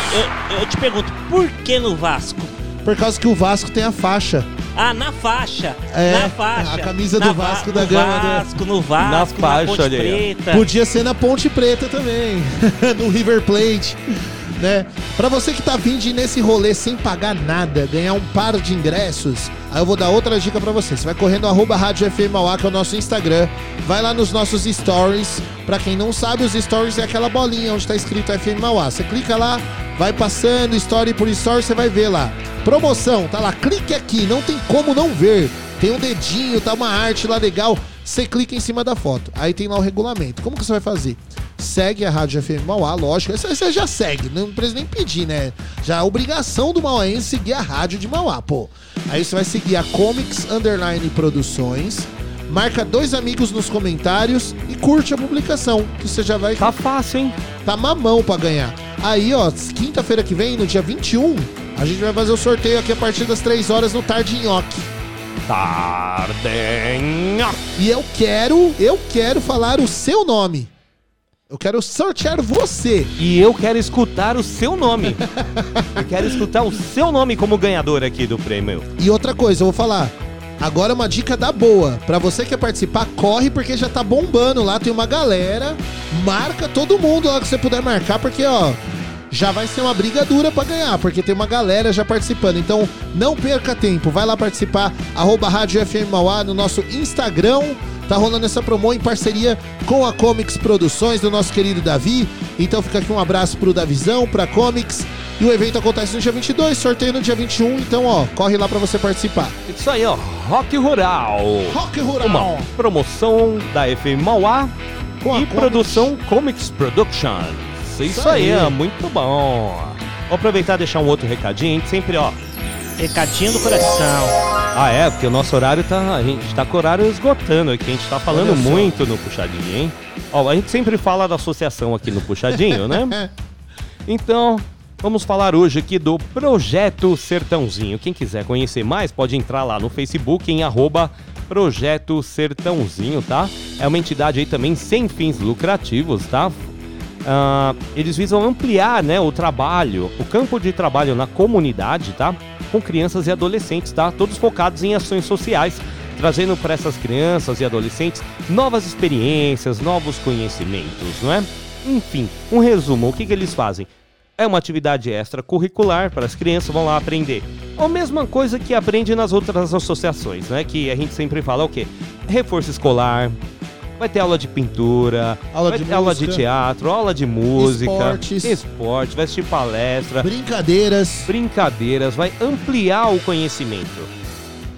eu, eu te pergunto, por que no Vasco? Por causa que o Vasco tem a faixa. Ah, na faixa. É, na faixa. a camisa Na do Va- Vasco da no Gama, né? Vasco, no Vasco, Na na, faixa, Ponte olha aí, Preta. Podia ser na Ponte Preta também, no River Plate, né? Pra você que tá de ir nesse rolê sem pagar nada, ganhar um par de ingressos, aí eu vou dar outra dica pra você. Você vai correndo arroba Rádio FM Mauá, que é o nosso Instagram, vai lá nos nossos stories. Pra quem não sabe, os stories é aquela bolinha onde tá escrito FM Mauá. Você clica lá, vai passando story por story, você vai ver lá. Promoção, tá lá, clique aqui, não tem como não ver. Tem um dedinho, tá uma arte lá legal. Você clica em cima da foto. Aí tem lá o regulamento. Como que você vai fazer? Segue a Rádio FM Mauá, lógico. Essa você já segue, não precisa nem pedir, né? Já é obrigação do Mauaense seguir a Rádio de Mauá, pô. Aí você vai seguir a Comics Underline Produções, marca dois amigos nos comentários e curte a publicação, que você já vai... Tá fácil, hein? Tá mamão pra ganhar. Aí, ó, quinta-feira que vem, no dia 21, a gente vai fazer o sorteio aqui a partir das 3 horas no Tardinhoque. Tardenha. E eu quero, eu quero falar o seu nome. Eu quero sortear você. E eu quero escutar o seu nome. eu quero escutar o seu nome como ganhador aqui do prêmio. E outra coisa, eu vou falar. Agora uma dica da boa. Pra você que quer participar, corre porque já tá bombando lá. Tem uma galera. Marca todo mundo lá que você puder marcar, porque ó, já vai ser uma briga dura pra ganhar, porque tem uma galera já participando. Então não perca tempo, vai lá participar. Arroba Rádio FM Mauá no nosso Instagram. Tá rolando essa promo em parceria com a Comics Produções do nosso querido Davi. Então fica aqui um abraço pro Davizão, pra Comics. E o evento acontece no dia 22, sorteio no dia 21. Então, ó, corre lá pra você participar. Isso aí, ó. Rock Rural. Rock Rural. Uma promoção da FM Mauá Com a e Comics. produção Comics Productions. Isso, Isso aí, aí. é muito bom. Vou aproveitar e deixar um outro recadinho. A gente sempre, ó. Recadinho do coração. Ah, é, porque o nosso horário tá. A gente tá com o horário esgotando aqui. A gente tá falando muito no Puxadinho, hein? Ó, a gente sempre fala da associação aqui no Puxadinho, né? Então, vamos falar hoje aqui do Projeto Sertãozinho. Quem quiser conhecer mais, pode entrar lá no Facebook em arroba Projeto Sertãozinho, tá? É uma entidade aí também sem fins lucrativos, tá? Ah, eles visam ampliar né, o trabalho, o campo de trabalho na comunidade, tá? Com crianças e adolescentes, tá? Todos focados em ações sociais, trazendo para essas crianças e adolescentes novas experiências, novos conhecimentos, não é? Enfim, um resumo, o que, que eles fazem? É uma atividade extracurricular para as crianças vão lá aprender. A mesma coisa que aprende nas outras associações, né? Que a gente sempre fala o quê? Reforço escolar, Vai ter aula de pintura, Aula de aula de teatro, aula de música, Esportes. esporte, vai assistir palestra, Brincadeiras. brincadeiras, vai ampliar o conhecimento.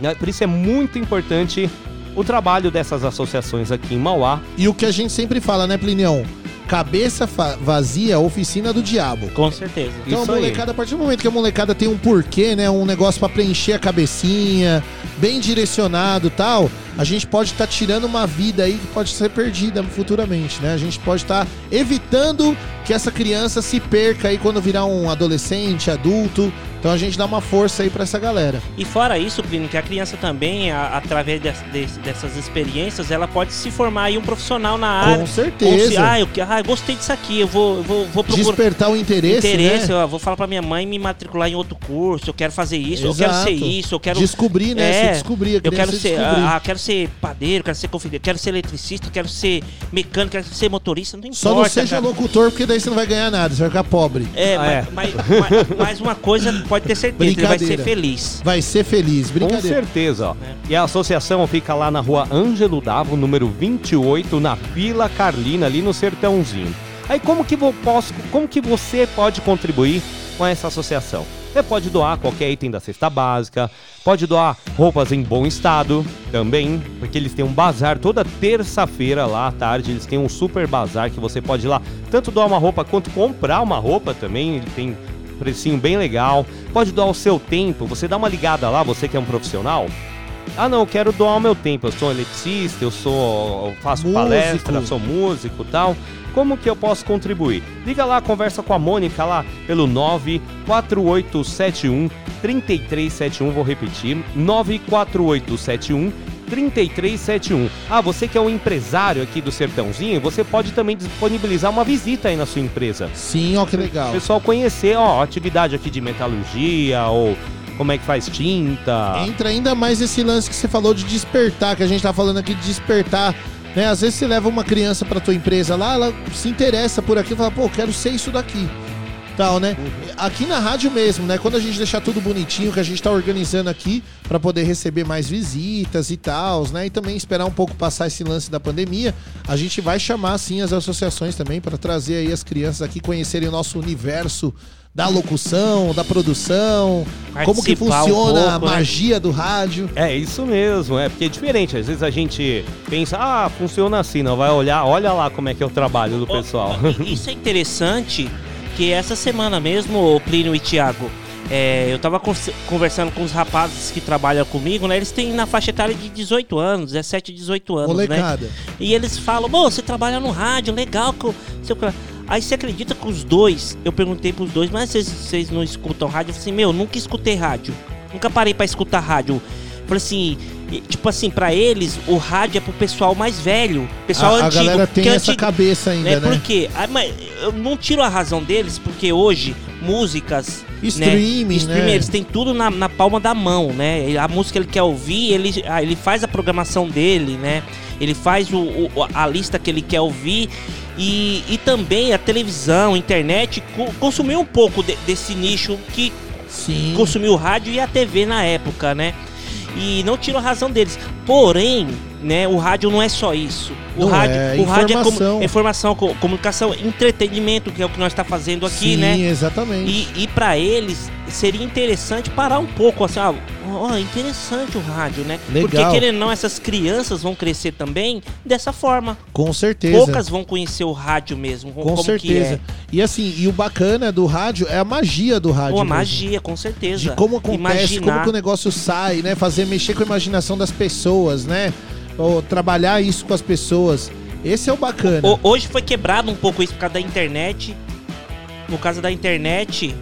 Né? Por isso é muito importante o trabalho dessas associações aqui em Mauá. E o que a gente sempre fala, né, Plinião? Cabeça vazia, oficina do diabo. Com certeza. Então Isso a aí. molecada, a partir do momento que a molecada tem um porquê, né? Um negócio pra preencher a cabecinha, bem direcionado e tal, a gente pode estar tirando uma vida aí que pode ser perdida futuramente, né? A gente pode estar evitando que essa criança se perca aí quando virar um adolescente, adulto. Então a gente dá uma força aí pra essa galera. E fora isso, Plínio, que a criança também, a- através des- des- dessas experiências, ela pode se formar aí um profissional na área. Com certeza. Ou se, ah, eu, ah, eu gostei disso aqui, eu vou, eu vou, vou procurar. Despertar o interesse, Interesse, né? eu vou falar pra minha mãe me matricular em outro curso, eu quero fazer isso, eu Exato. quero ser isso, eu quero... Descobrir, né? Se descobrir, a eu quero criança ser, descobrir. ah, quero ser padeiro, quero ser confidente, quero ser eletricista, quero ser mecânico, quero ser motorista, não importa. Só não seja cara. locutor, porque daí você não vai ganhar nada, você vai ficar pobre. É, Ah, mas, mas- mas- mas uma coisa pode ter certeza, ele vai ser feliz. Vai ser feliz, Com brincadeira. certeza, ó. E a associação fica lá na rua Ângelo Davo, número 28, na Vila Carlina, ali no Sertãozinho. Aí como que, vou, posso, como que você pode contribuir com essa associação? Você pode doar qualquer item da cesta básica, pode doar roupas em bom estado também, porque eles têm um bazar toda terça-feira lá à tarde, eles têm um super bazar que você pode ir lá tanto doar uma roupa quanto comprar uma roupa também, ele tem precinho bem legal. Pode doar o seu tempo, você dá uma ligada lá, você que é um profissional. Ah, não, eu quero doar o meu tempo. Eu sou eletricista, eu sou eu faço Músico. palestra, sou músico, tal. Como que eu posso contribuir? Liga lá, conversa com a Mônica lá pelo 94871 3371, vou repetir, 94871 3371. Ah, você que é um empresário aqui do Sertãozinho, você pode também disponibilizar uma visita aí na sua empresa. Sim, ó que legal. O pessoal conhecer, ó, atividade aqui de metalurgia ou como é que faz tinta. Entra ainda mais esse lance que você falou de despertar, que a gente tá falando aqui de despertar. Né? Às vezes você leva uma criança pra tua empresa lá, ela se interessa por aquilo, fala, pô, quero ser isso daqui. Tal, né? Aqui na rádio mesmo, né? Quando a gente deixar tudo bonitinho, que a gente tá organizando aqui pra poder receber mais visitas e tal, né? E também esperar um pouco passar esse lance da pandemia, a gente vai chamar sim as associações também pra trazer aí as crianças aqui conhecerem o nosso universo da locução, da produção, como que Participar um funciona a pouco, né? magia do rádio. É isso mesmo, é porque é diferente. Às vezes a gente pensa, ah, funciona assim, não vai olhar, olha lá como é que é o trabalho do pessoal. Isso é interessante, que essa semana mesmo, o Plínio e Thiago, é, eu tava conversando com os rapazes que trabalham comigo, né? Eles têm na faixa etária de 18 anos, 17, 18 anos, Molecada. né? E eles falam, "Bom, você trabalha no rádio, legal. co- seu ca-" Aí você acredita que os dois, eu perguntei pros dois, mas vocês, vocês não escutam rádio? Eu falei assim, meu, nunca escutei rádio. Nunca parei pra escutar rádio. Falei assim, e, tipo assim, pra eles, o rádio é pro pessoal mais velho, pessoal a, a antigo. galera tem que essa antigo. cabeça ainda, É né? porque ah, mas eu não tiro a razão deles, porque hoje músicas, Streaming, né? Streaming, né? eles têm tudo na, na palma da mão, né? A música ele quer ouvir, ele, ah, ele faz a programação dele, né? Ele faz o, o- a lista que ele quer ouvir e, e também a televisão, a internet co- consumiu um pouco de- desse nicho que Sim. consumiu o rádio e a TV na época, né? E não tiro a razão deles. Porém, né, o rádio não é só isso. O Não rádio, é, o rádio é, é informação, co- comunicação, entretenimento, que é o que nós está fazendo aqui, Sim, né? exatamente. E, e para eles seria interessante parar um pouco, assim, ó, ó, interessante o rádio, né? Legal. Porque querendo ou não, essas crianças vão crescer também dessa forma. Com certeza. Poucas vão conhecer o rádio mesmo, Com como certeza. é. E assim, e o bacana do rádio é a magia do rádio. Uma mesmo. magia, com certeza. De como acontece, Imaginar. como que o negócio sai, né? Fazer mexer com a imaginação das pessoas, né? Ou trabalhar isso com as pessoas. Esse é o bacana. Ho- Hoje foi quebrado um pouco isso por causa da internet. No caso da internet,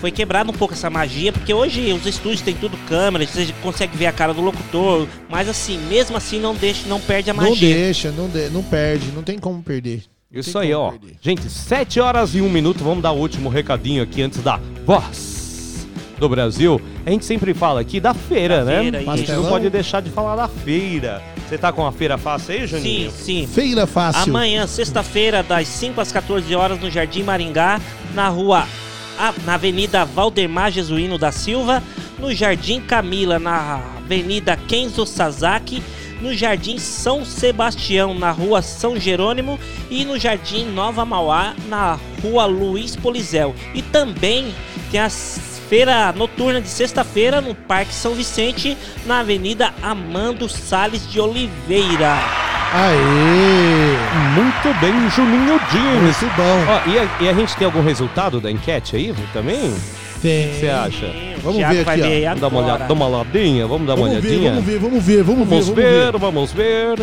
foi quebrado um pouco essa magia, porque hoje os estúdios têm tudo câmera, você consegue ver a cara do locutor, mas assim, mesmo assim não deixa, não perde a não magia. deixa, não, de- não perde, não tem como perder. Não Isso aí, ó. perder. Gente, 7 horas e 1 minuto. Vamos dar o último recadinho aqui antes da voz do Brasil. A gente sempre fala aqui da feira, Da né? feira, a gente não pode deixar de falar da feira. Você tá com a feira fácil aí, Sim, Juninho? sim. Feira fácil. Amanhã, sexta-feira, das 5 às 14 horas, no Jardim Maringá, na rua, a- na Avenida Valdemar Jesuíno da Silva, no Jardim Camila, na Avenida Kenzo Sasaki, no Jardim São Sebastião, na rua São Jerônimo, e no Jardim Nova Mauá, na rua Luiz Polizel. E também tem a feira noturna de sexta-feira no Parque São Vicente, na Avenida Amando Sales de Oliveira. Aê! Muito bem, Juninho Jeans. Muito bom. Ó, e, a, e a gente tem algum resultado da enquete aí também? Tem. O que você acha? Vamos Thiago ver aqui, ver Vamos dar uma, olhada, dar uma olhadinha? Vamos dar uma Vamos ver, olhadinha? vamos ver, vamos ver, vamos ver. Vamos vamos ver, vamos ver.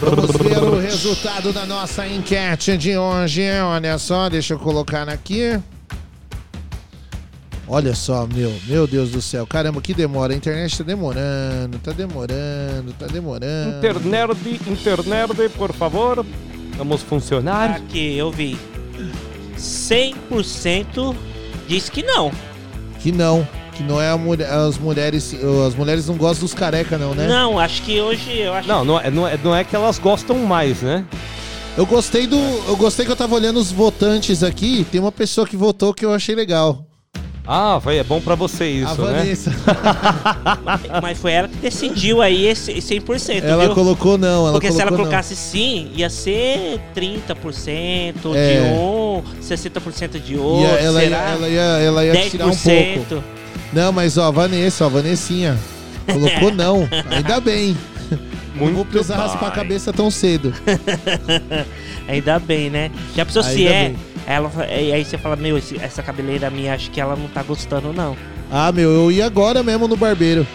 Vamos ver o resultado da nossa enquete de hoje. Olha só, deixa eu colocar aqui. Olha só, meu, meu Deus do céu. Caramba, que demora. A internet tá demorando, tá demorando, tá demorando. Internet, internet, por favor. Vamos funcionar. Aqui, eu vi. 100% diz que não. Que não, que não é a mulher, as mulheres, as mulheres não gostam dos careca não, né? Não, acho que hoje eu acho Não, não é, não, é, não é que elas gostam mais, né? Eu gostei do, eu gostei que eu tava olhando os votantes aqui, tem uma pessoa que votou que eu achei legal. Ah, vai, é bom pra você isso, a né? Vanessa. Mas foi ela que decidiu aí esse 100%, Ela viu? colocou não, ela Porque se ela colocou colocasse sim, ia ser 30% É. de um, 60% de não. outro, Ia, ela, ia, será? ela ia, ela ia tirar um 10%. pouco. Não, mas ó, a Vanessa, ó, a Vanessinha. Colocou não. Ainda bem. não vou precisar bem. raspar a cabeça tão cedo. Ainda bem, né? Já pensou se Ainda é, bem. Ela, e aí você fala, meu, esse- essa cabeleira minha, acho que ela não tá gostando, não. Ah, meu, eu ia agora mesmo no barbeiro.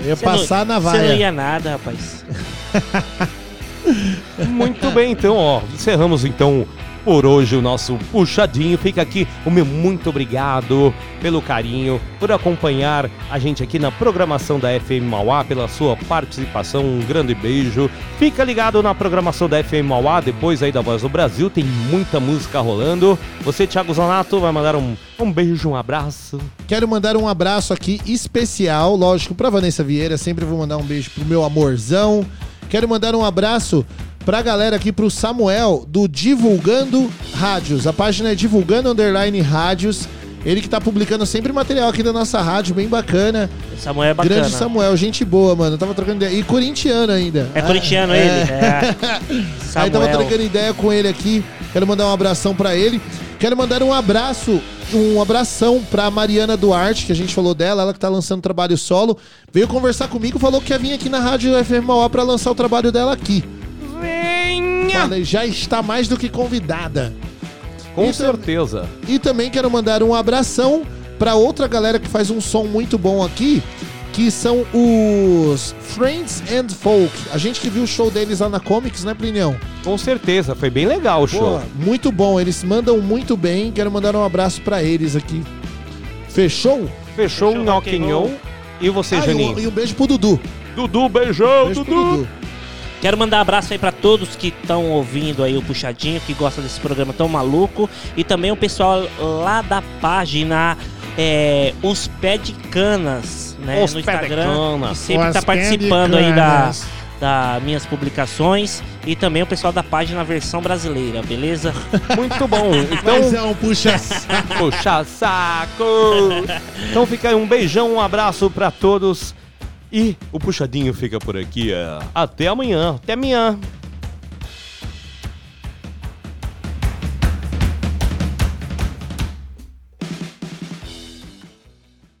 Eu ia não- passar na Você não ia nada, rapaz. Muito bem, então, ó, encerramos então por hoje o nosso puxadinho. Fica aqui o meu muito obrigado pelo carinho, por acompanhar a gente aqui na programação da FM Mauá, pela sua participação. Um grande beijo. Fica ligado na programação da FM Mauá, depois aí da Voz do Brasil, tem muita música rolando. Você, Thiago Zanato, vai mandar um, um beijo, um abraço. Quero mandar um abraço aqui especial, lógico, pra Vanessa Vieira. Sempre vou mandar um beijo pro meu amorzão. Quero mandar um abraço pra galera aqui, pro Samuel, do Divulgando Rádios. A página é Divulgando Underline Rádios. Ele que tá publicando sempre material aqui da nossa rádio, bem bacana. Samuel é bacana. Grande Samuel, gente boa, mano. Eu tava trocando ideia. E corintiano ainda. É corintiano Ah, ele? É. Aí tava trocando ideia com ele aqui. Quero mandar um abração pra ele. Quero mandar um abraço, um abração pra Mariana Duarte, que a gente falou dela, ela que tá lançando trabalho solo. Veio conversar comigo, falou que ia vir aqui na Rádio FM Mauá pra lançar o trabalho dela aqui. Falei, já está mais do que convidada. Com E tam- certeza. E também quero mandar um abração pra outra galera que faz um som muito bom aqui, que são os Friends and Folk. A gente que viu o show deles lá na Comics, né, Plinião? Com certeza, foi bem legal o show. Pô, muito bom, eles mandam muito bem. Quero mandar um abraço pra eles aqui. Fechou? Fechou Fechou, o Knockinhon. E você, Ah, e, Janinho? um, e um beijo pro Dudu. Dudu, beijão, Beijo pro Dudu. Quero mandar um abraço aí pra todos que estão ouvindo aí o Puxadinho, que gostam desse programa tão maluco. E também o pessoal lá da página é, Os Pé de Canas, né? Os no Instagram. Canas. Que sempre Os tá participando aí da, Canas. da minhas publicações. E também o pessoal da página Versão Brasileira, beleza? Muito bom. Então, Mas é um puxa puxa saco. Então fica aí um beijão, um abraço pra todos. E o puxadinho fica por aqui. é, Até amanhã. Até amanhã.